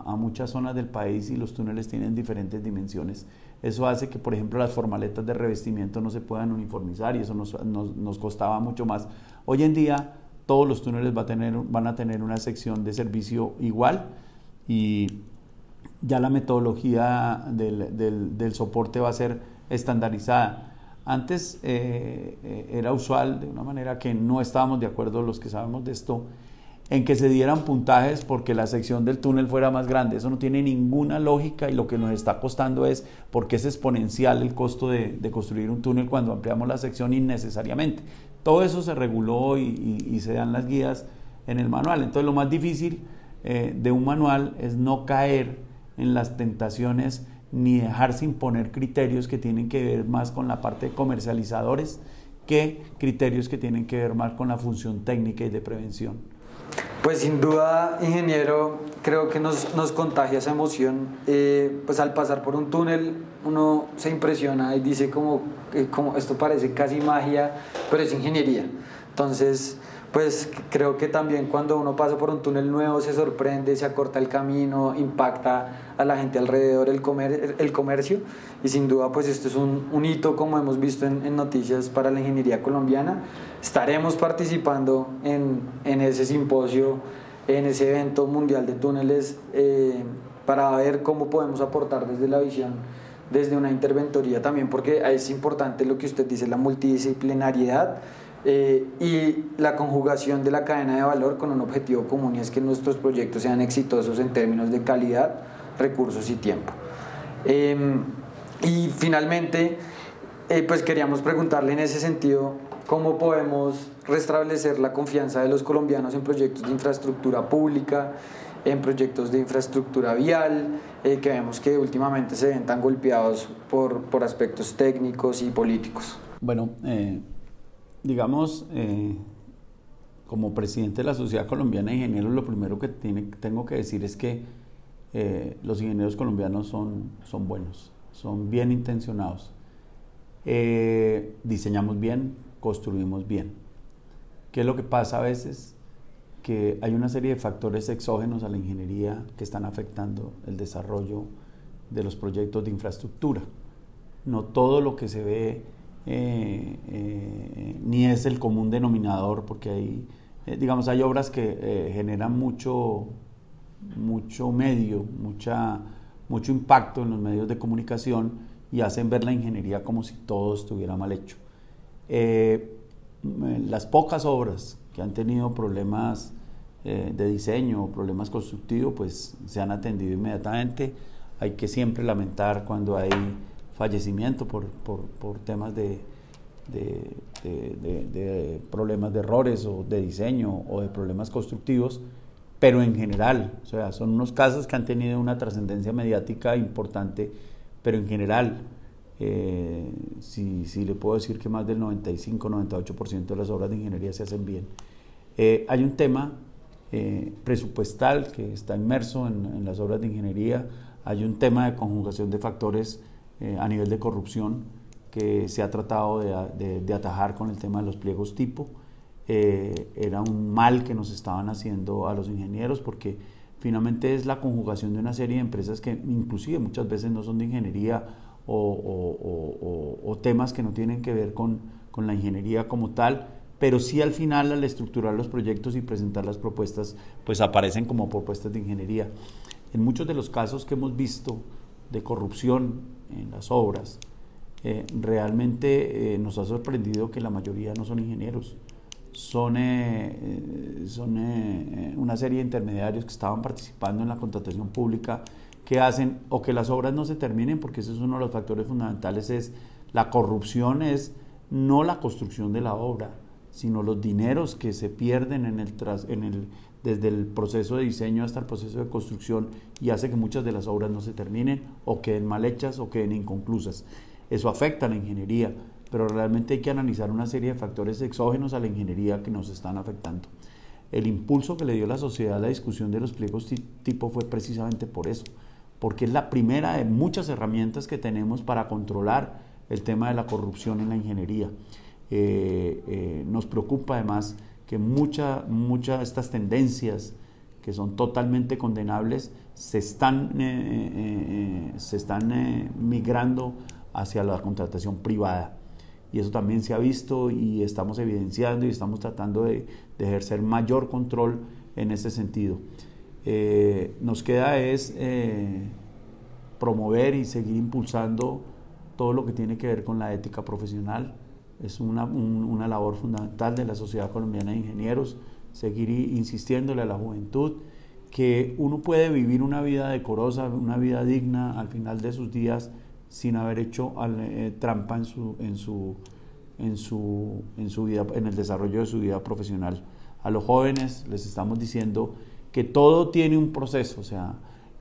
a, muchas zonas del país y los túneles tienen diferentes dimensiones. Eso hace que, por ejemplo, las formaletas de revestimiento no se puedan uniformizar y eso nos, nos, costaba mucho más. Hoy en día todos los túneles va a tener, van a tener una sección de servicio igual y ya la metodología del, del, del soporte va a ser estandarizada. Antes eh, eh, era usual, de una manera que no estábamos de acuerdo los que sabemos de esto, en que se dieran puntajes porque la sección del túnel fuera más grande. Eso no tiene ninguna lógica y lo que nos está costando es porque es exponencial el costo de, construir un túnel cuando ampliamos la sección innecesariamente. Todo eso se reguló y, se dan las guías en el manual. Entonces lo más difícil eh, de un manual es no caer en las tentaciones ni dejarse imponer criterios que tienen que ver más con la parte de comercializadores que criterios que tienen que ver más con la función técnica y de prevención. Pues sin duda, ingeniero, creo que nos, nos contagia esa emoción. Eh, pues al pasar por un túnel uno se impresiona y dice como, como esto parece casi magia, pero es ingeniería. Entonces, pues creo que también cuando uno pasa por un túnel nuevo se sorprende, se acorta el camino, impacta a la gente alrededor el, comer, el comercio y sin duda pues esto es un, hito como hemos visto en, noticias para la ingeniería colombiana. Estaremos participando en, en ese simposio, en ese evento mundial de túneles eh, para ver cómo podemos aportar desde la visión desde una interventoría también, porque es importante lo que usted dice, la multidisciplinariedad eh, y la conjugación de la cadena de valor con un objetivo común y es que nuestros proyectos sean exitosos en términos de calidad, recursos y tiempo. Em, y finalmente, eh, pues queríamos preguntarle en ese sentido cómo podemos restablecer la confianza de los colombianos en proyectos de infraestructura pública, en proyectos de infraestructura vial, eh, que vemos que últimamente se ven tan golpeados por, por aspectos técnicos y políticos. Bueno, eh, digamos, eh, como presidente de la Sociedad Colombiana de Ingenieros, lo primero que tiene, tengo que decir es que los ingenieros colombianos son, son buenos, son bien intencionados. diseñamos bien, construimos bien. ¿Qué es lo que pasa a veces? que hay una serie de factores exógenos a la ingeniería que están afectando el desarrollo de los proyectos de infraestructura. No todo lo que se ve eh, eh, ni es el común denominador, porque hay, eh, digamos, hay obras que generan mucho, mucho medio, mucha, mucho impacto en los medios de comunicación y hacen ver la ingeniería como si todo estuviera mal hecho. las pocas obras que han tenido problemas de diseño o problemas constructivos, pues se han atendido inmediatamente. Hay que siempre lamentar cuando hay fallecimiento por, por, por temas de, de, problemas de errores o de diseño o de problemas constructivos, pero en general, o sea, son unos casos que han tenido una trascendencia mediática importante, pero en general, eh, si, si, le puedo decir que más del 95-98% de las obras de ingeniería se hacen bien. Eh, hay un tema eh, presupuestal que está inmerso en, las obras de ingeniería, hay un tema de conjugación de factores eh, a nivel de corrupción que se ha tratado de, atajar con el tema de los pliegos tipo. era un mal que nos estaban haciendo a los ingenieros porque finalmente es la conjugación de una serie de empresas que inclusive muchas veces no son de ingeniería o, temas que no tienen que ver con, con la ingeniería como tal, pero sí al final al estructurar los proyectos y presentar las propuestas, pues aparecen como propuestas de ingeniería. En muchos de los casos que hemos visto de corrupción en las obras, eh, realmente eh, nos ha sorprendido que la mayoría no son ingenieros, son, eh, son una serie de intermediarios que estaban participando en la contratación pública que hacen o que las obras no se terminen, porque ese es uno de los factores fundamentales, es la corrupción es no la construcción de la obra, sino los dineros que se pierden en el, en el, desde el proceso de diseño hasta el proceso de construcción y hace que muchas de las obras no se terminen o queden mal hechas o queden inconclusas. Eso afecta a la ingeniería, pero realmente hay que analizar una serie de factores exógenos a la ingeniería que nos están afectando. El impulso que le dio la sociedad a la discusión de los pliegos tipo fue precisamente por eso, porque es la primera de muchas herramientas que tenemos para controlar el tema de la corrupción en la ingeniería. Eh, eh, nos preocupa además que muchas mucha de estas tendencias que son totalmente condenables se están, eh, se están migrando hacia la contratación privada. Y eso también se ha visto y estamos evidenciando y estamos tratando de, de ejercer mayor control en ese sentido. nos queda es promover y seguir impulsando todo lo que tiene que ver con la ética profesional, es una, una, labor fundamental de la Sociedad Colombiana de Ingenieros, seguir insistiéndole a la juventud que uno puede vivir una vida decorosa, una vida digna al final de sus días sin haber hecho eh, trampa en su, en, su, en, su, en su vida, en el desarrollo de su vida profesional. A los jóvenes les estamos diciendo que todo tiene un proceso, o sea,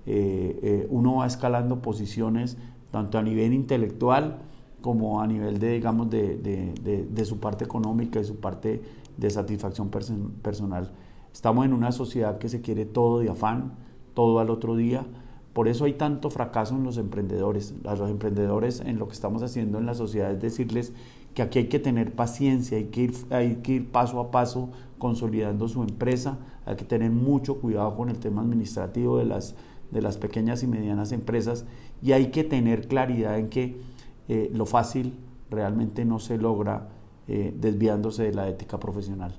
eh, eh, uno va escalando posiciones tanto a nivel intelectual, como a nivel de, digamos, de, de, de, su parte económica y su parte de satisfacción personal. Estamos en una sociedad que se quiere todo de afán, todo al otro día. Por eso hay tanto fracaso en los emprendedores. A los emprendedores en lo que estamos haciendo en la sociedad es decirles que aquí hay que tener paciencia, hay que ir, hay que ir paso a paso consolidando su empresa, hay que tener mucho cuidado con el tema administrativo de las, de las pequeñas y medianas empresas y hay que tener claridad en que eh, lo fácil realmente no se logra eh, desviándose de la ética profesional.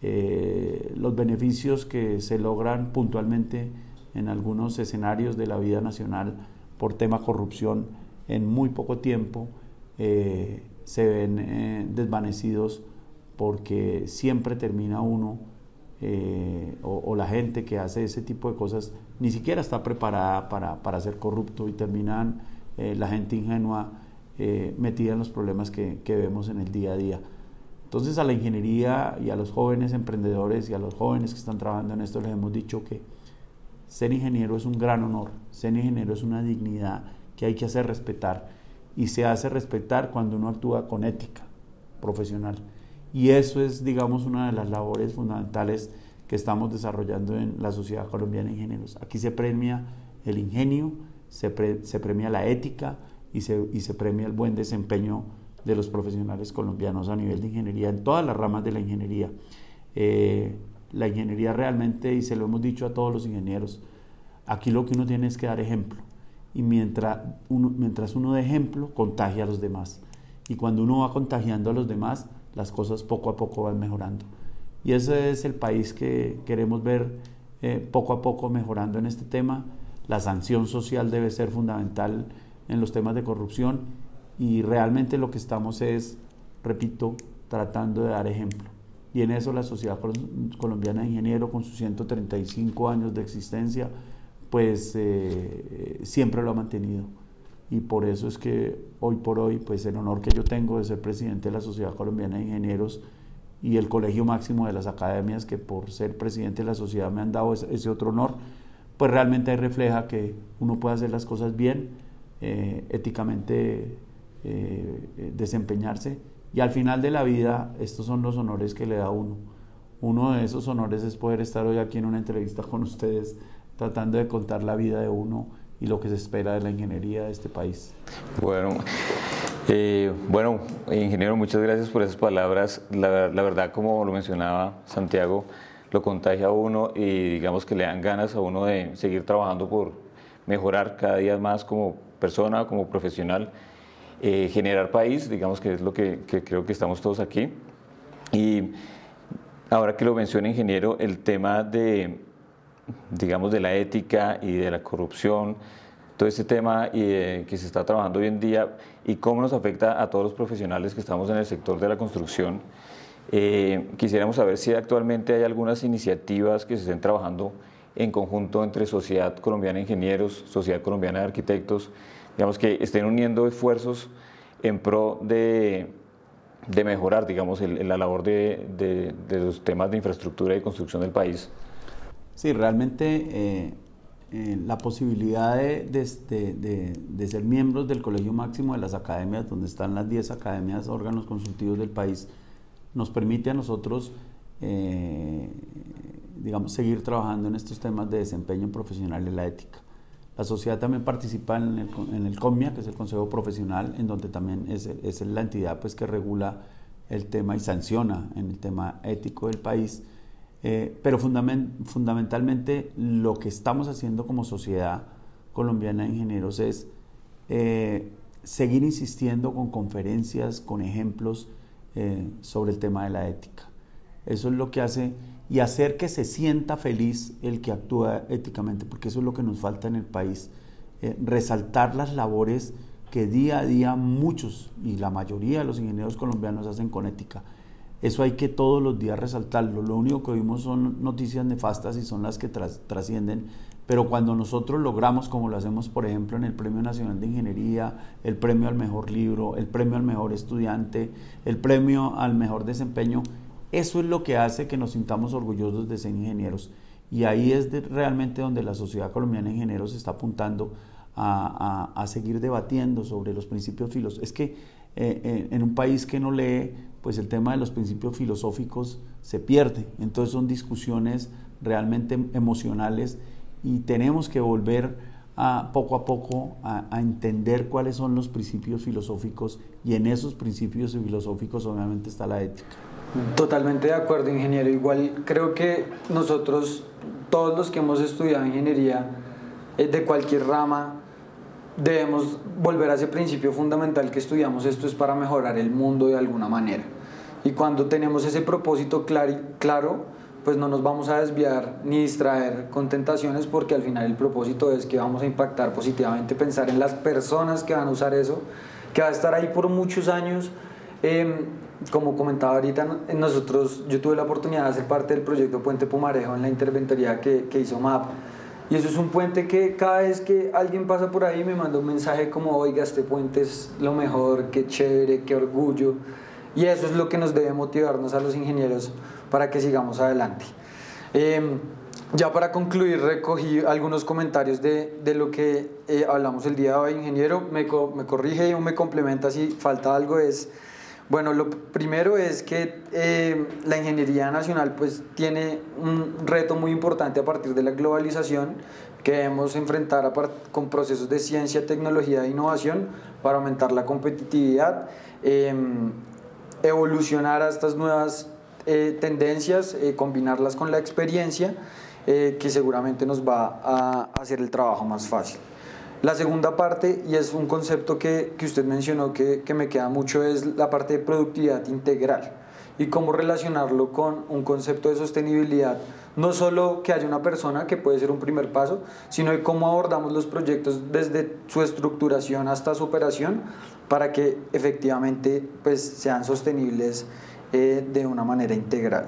Eh, los beneficios que se logran puntualmente en algunos escenarios de la vida nacional por tema corrupción en muy poco tiempo se ven desvanecidos porque siempre termina uno o, la gente que hace ese tipo de cosas ni siquiera está preparada para, para ser corrupto y terminan la gente ingenua eh, metida en los problemas que, que vemos en el día a día. Entonces a la ingeniería y a los jóvenes emprendedores y a los jóvenes que están trabajando en esto les hemos dicho que ser ingeniero es un gran honor, ser ingeniero es una dignidad que hay que hacer respetar y se hace respetar cuando uno actúa con ética profesional. Y eso es, digamos, una de las labores fundamentales que estamos desarrollando en la Sociedad Colombiana de Ingenieros. Aquí se premia el ingenio, se, premia la ética y se, premia el buen desempeño de los profesionales colombianos a nivel de ingeniería, en todas las ramas de la ingeniería. Eh, la ingeniería realmente, y se lo hemos dicho a todos los ingenieros, aquí lo que uno tiene es que dar ejemplo. Y mientras uno, mientras uno da ejemplo, contagia a los demás. Y cuando uno va contagiando a los demás, las cosas poco a poco van mejorando. Y ese es el país que queremos ver eh, poco a poco mejorando en este tema. La sanción social debe ser fundamental en los temas de corrupción y realmente lo que estamos es, repito, tratando de dar ejemplo. Y en eso la Sociedad Colombiana de Ingenieros, con sus 135 años de existencia, pues eh, siempre lo ha mantenido. Y por eso es que hoy por hoy, pues el honor que yo tengo de ser presidente de la Sociedad Colombiana de Ingenieros y el colegio máximo de las academias, que por ser presidente de la sociedad me han dado ese, otro honor, pues realmente refleja que uno puede hacer las cosas bien, eh, éticamente eh, desempeñarse y al final de la vida estos son los honores que le da uno. Uno de esos honores es poder estar hoy aquí en una entrevista con ustedes tratando de contar la vida de uno y lo que se espera de la ingeniería de este país. Bueno, eh, bueno ingeniero, muchas gracias por esas palabras. La, la, verdad, como lo mencionaba Santiago, lo contagia a uno y digamos que le dan ganas a uno de seguir trabajando por mejorar cada día más como persona, como profesional eh, generar país, digamos que es lo que, creo que estamos todos aquí. Y ahora que lo menciona ingeniero, el tema de, digamos, de la ética y de la corrupción, todo este tema eh, que se está trabajando hoy en día y cómo nos afecta a todos los profesionales que estamos en el sector de la construcción. Eh, quisiéramos saber si actualmente hay algunas iniciativas que se estén trabajando en conjunto entre Sociedad Colombiana de Ingenieros, Sociedad Colombiana de Arquitectos, digamos que estén uniendo esfuerzos en pro de, de mejorar, digamos, la labor de, de, los temas de infraestructura y construcción del país. Sí, realmente eh, eh, la posibilidad de, de, ser miembros del Colegio Máximo de las Academias, donde están las 10 academias, órganos consultivos del país, nos permite a nosotros, eh, digamos, seguir trabajando en estos temas de desempeño profesional y la ética. La sociedad también participa en el, en el COMIA, que es el Consejo Profesional, en donde también es, es, la entidad pues, que regula el tema y sanciona en el tema ético del país. Eh, pero fundamentalmente lo que estamos haciendo como sociedad colombiana de ingenieros es eh, seguir insistiendo con conferencias, con ejemplos eh, sobre el tema de la ética. Eso es lo que hace y hacer que se sienta feliz el que actúa éticamente, porque eso es lo que nos falta en el país. Eh, resaltar las labores que día a día muchos y la mayoría de los ingenieros colombianos hacen con ética. Eso hay que todos los días resaltarlo. Lo único que oímos son noticias nefastas y son las que trascienden. Pero cuando nosotros logramos, como lo hacemos por ejemplo en el Premio Nacional de Ingeniería, el premio al mejor libro, el premio al mejor estudiante, el premio al mejor desempeño, eso es lo que hace que nos sintamos orgullosos de ser ingenieros. Y ahí es realmente donde la Sociedad Colombiana de Ingenieros está apuntando a, seguir debatiendo sobre los principios filosóficos. Es que eh, eh, en un país que no lee, pues el tema de los principios filosóficos se pierde. Entonces son discusiones realmente emocionales y tenemos que volver a, poco a poco a, a, entender cuáles son los principios filosóficos y en esos principios filosóficos obviamente está la ética. Totalmente de acuerdo, ingeniero. Igual creo que nosotros, todos los que hemos estudiado ingeniería eh, de cualquier rama, debemos volver a ese principio fundamental que estudiamos. Esto es para mejorar el mundo de alguna manera. Y cuando tenemos ese propósito claro, pues no nos vamos a desviar ni distraer con tentaciones porque al final el propósito es que vamos a impactar positivamente, pensar en las personas que van a usar eso, que va a estar ahí por muchos años. Eh, como comentaba ahorita, nosotros, yo tuve la oportunidad de hacer parte del proyecto Puente Pumarejo en la interventoría que, que hizo MAP Y eso es un puente que cada vez que alguien pasa por ahí me manda un mensaje como, oiga, este puente es lo mejor, qué chévere, qué orgullo. Y eso es lo que nos debe motivarnos a los ingenieros para que sigamos adelante. Em, ya para concluir, recogí algunos comentarios de, de lo que eh, hablamos el día de hoy. Ingeniero, me, me corrige o me complementa si falta algo. Es, bueno, lo primero es que eh, la ingeniería nacional pues tiene un reto muy importante a partir de la globalización que debemos enfrentar con procesos de ciencia, tecnología e innovación para aumentar la competitividad, em, evolucionar a estas nuevas eh, tendencias, combinarlas con la experiencia eh, que seguramente nos va a hacer el trabajo más fácil. La segunda parte, y es un concepto que, que usted mencionó que, que, me queda mucho, es la parte de productividad integral y cómo relacionarlo con un concepto de sostenibilidad. No solo que haya una persona, que puede ser un primer paso, sino de cómo abordamos los proyectos desde su estructuración hasta su operación para que efectivamente pues, sean sostenibles eh, de una manera integral.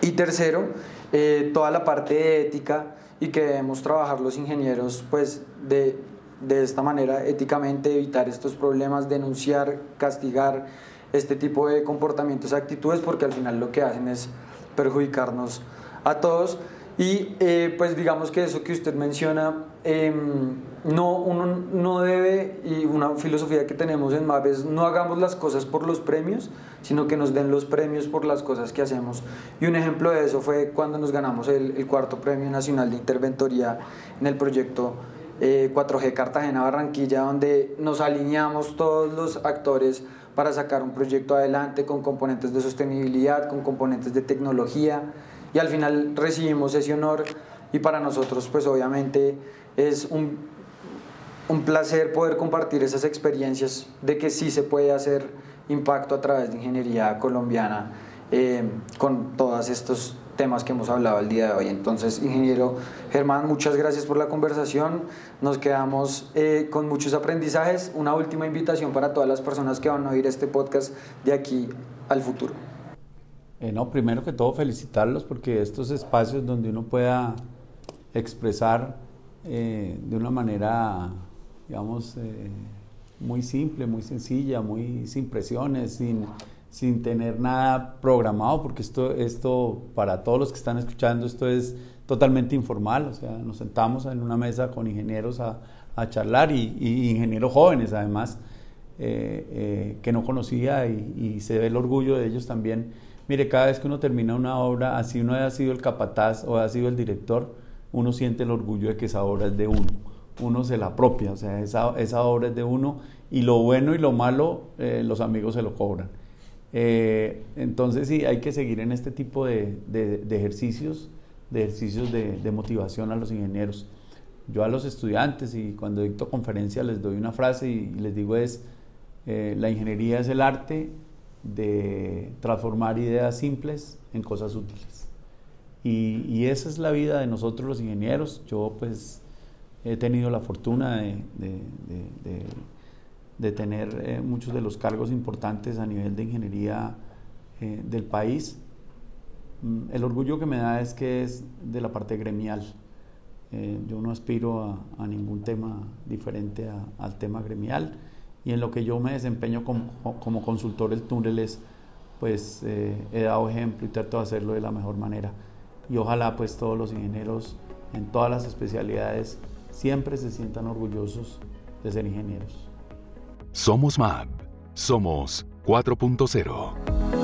Y tercero, eh, toda la parte de ética y que debemos trabajar los ingenieros pues de, de esta manera éticamente, evitar estos problemas, denunciar, castigar este tipo de comportamientos, actitudes, porque al final lo que hacen es perjudicarnos a todos. Y eh, pues digamos que eso que usted menciona, em, no, uno no debe, y una filosofía que tenemos en MAP es no hagamos las cosas por los premios, sino que nos den los premios por las cosas que hacemos. Y un ejemplo de eso fue cuando nos ganamos el, el cuarto Premio Nacional de Interventoría en el proyecto 4G eh, Cartagena-Barranquilla, donde nos alineamos todos los actores para sacar un proyecto adelante con componentes de sostenibilidad, con componentes de tecnología y al final recibimos ese honor y para nosotros pues obviamente es un, un placer poder compartir esas experiencias de que sí se puede hacer impacto a través de ingeniería colombiana eh, con todos estos temas que hemos hablado el día de hoy. Entonces, ingeniero Germán, muchas gracias por la conversación. Nos quedamos eh, con muchos aprendizajes. Una última invitación para todas las personas que van a oír este podcast de aquí al futuro. Eh, no, primero que todo felicitarlos porque estos espacios donde uno pueda expresar eh, de una manera, digamos, eh, muy simple, muy sencilla, muy sin presiones, sin, sin tener nada programado, porque esto, esto, para todos los que están escuchando, esto es totalmente informal, o sea, nos sentamos en una mesa con ingenieros a, a charlar y, ingenieros jóvenes además, que no conocía y se ve el orgullo de ellos también Mire, cada vez que uno termina una obra, así uno haya sido el capataz o haya sido el director, uno siente el orgullo de que esa obra es de uno. Uno se la apropia, o sea, esa, esa obra es de uno y lo bueno y lo malo eh, los amigos se lo cobran. Eh, entonces sí, hay que seguir en este tipo de, de, ejercicios, de ejercicios de, motivación a los ingenieros. Yo a los estudiantes y cuando dicto conferencias les doy una frase y les digo es, eh, la ingeniería es el arte de transformar ideas simples en cosas útiles. Y, esa es la vida de nosotros los ingenieros. Yo pues he tenido la fortuna de, de, tener eh, muchos de los cargos importantes a nivel de ingeniería eh, del país. Mm, el orgullo que me da es que es de la parte gremial. Eh, yo no aspiro a, ningún tema diferente al tema gremial y en lo que yo me desempeño como, consultor del túneles, pues eh, he dado ejemplo y trato de hacerlo de la mejor manera. Y ojalá pues todos los ingenieros en todas las especialidades siempre se sientan orgullosos de ser ingenieros. Somos MAP. Somos 4.0.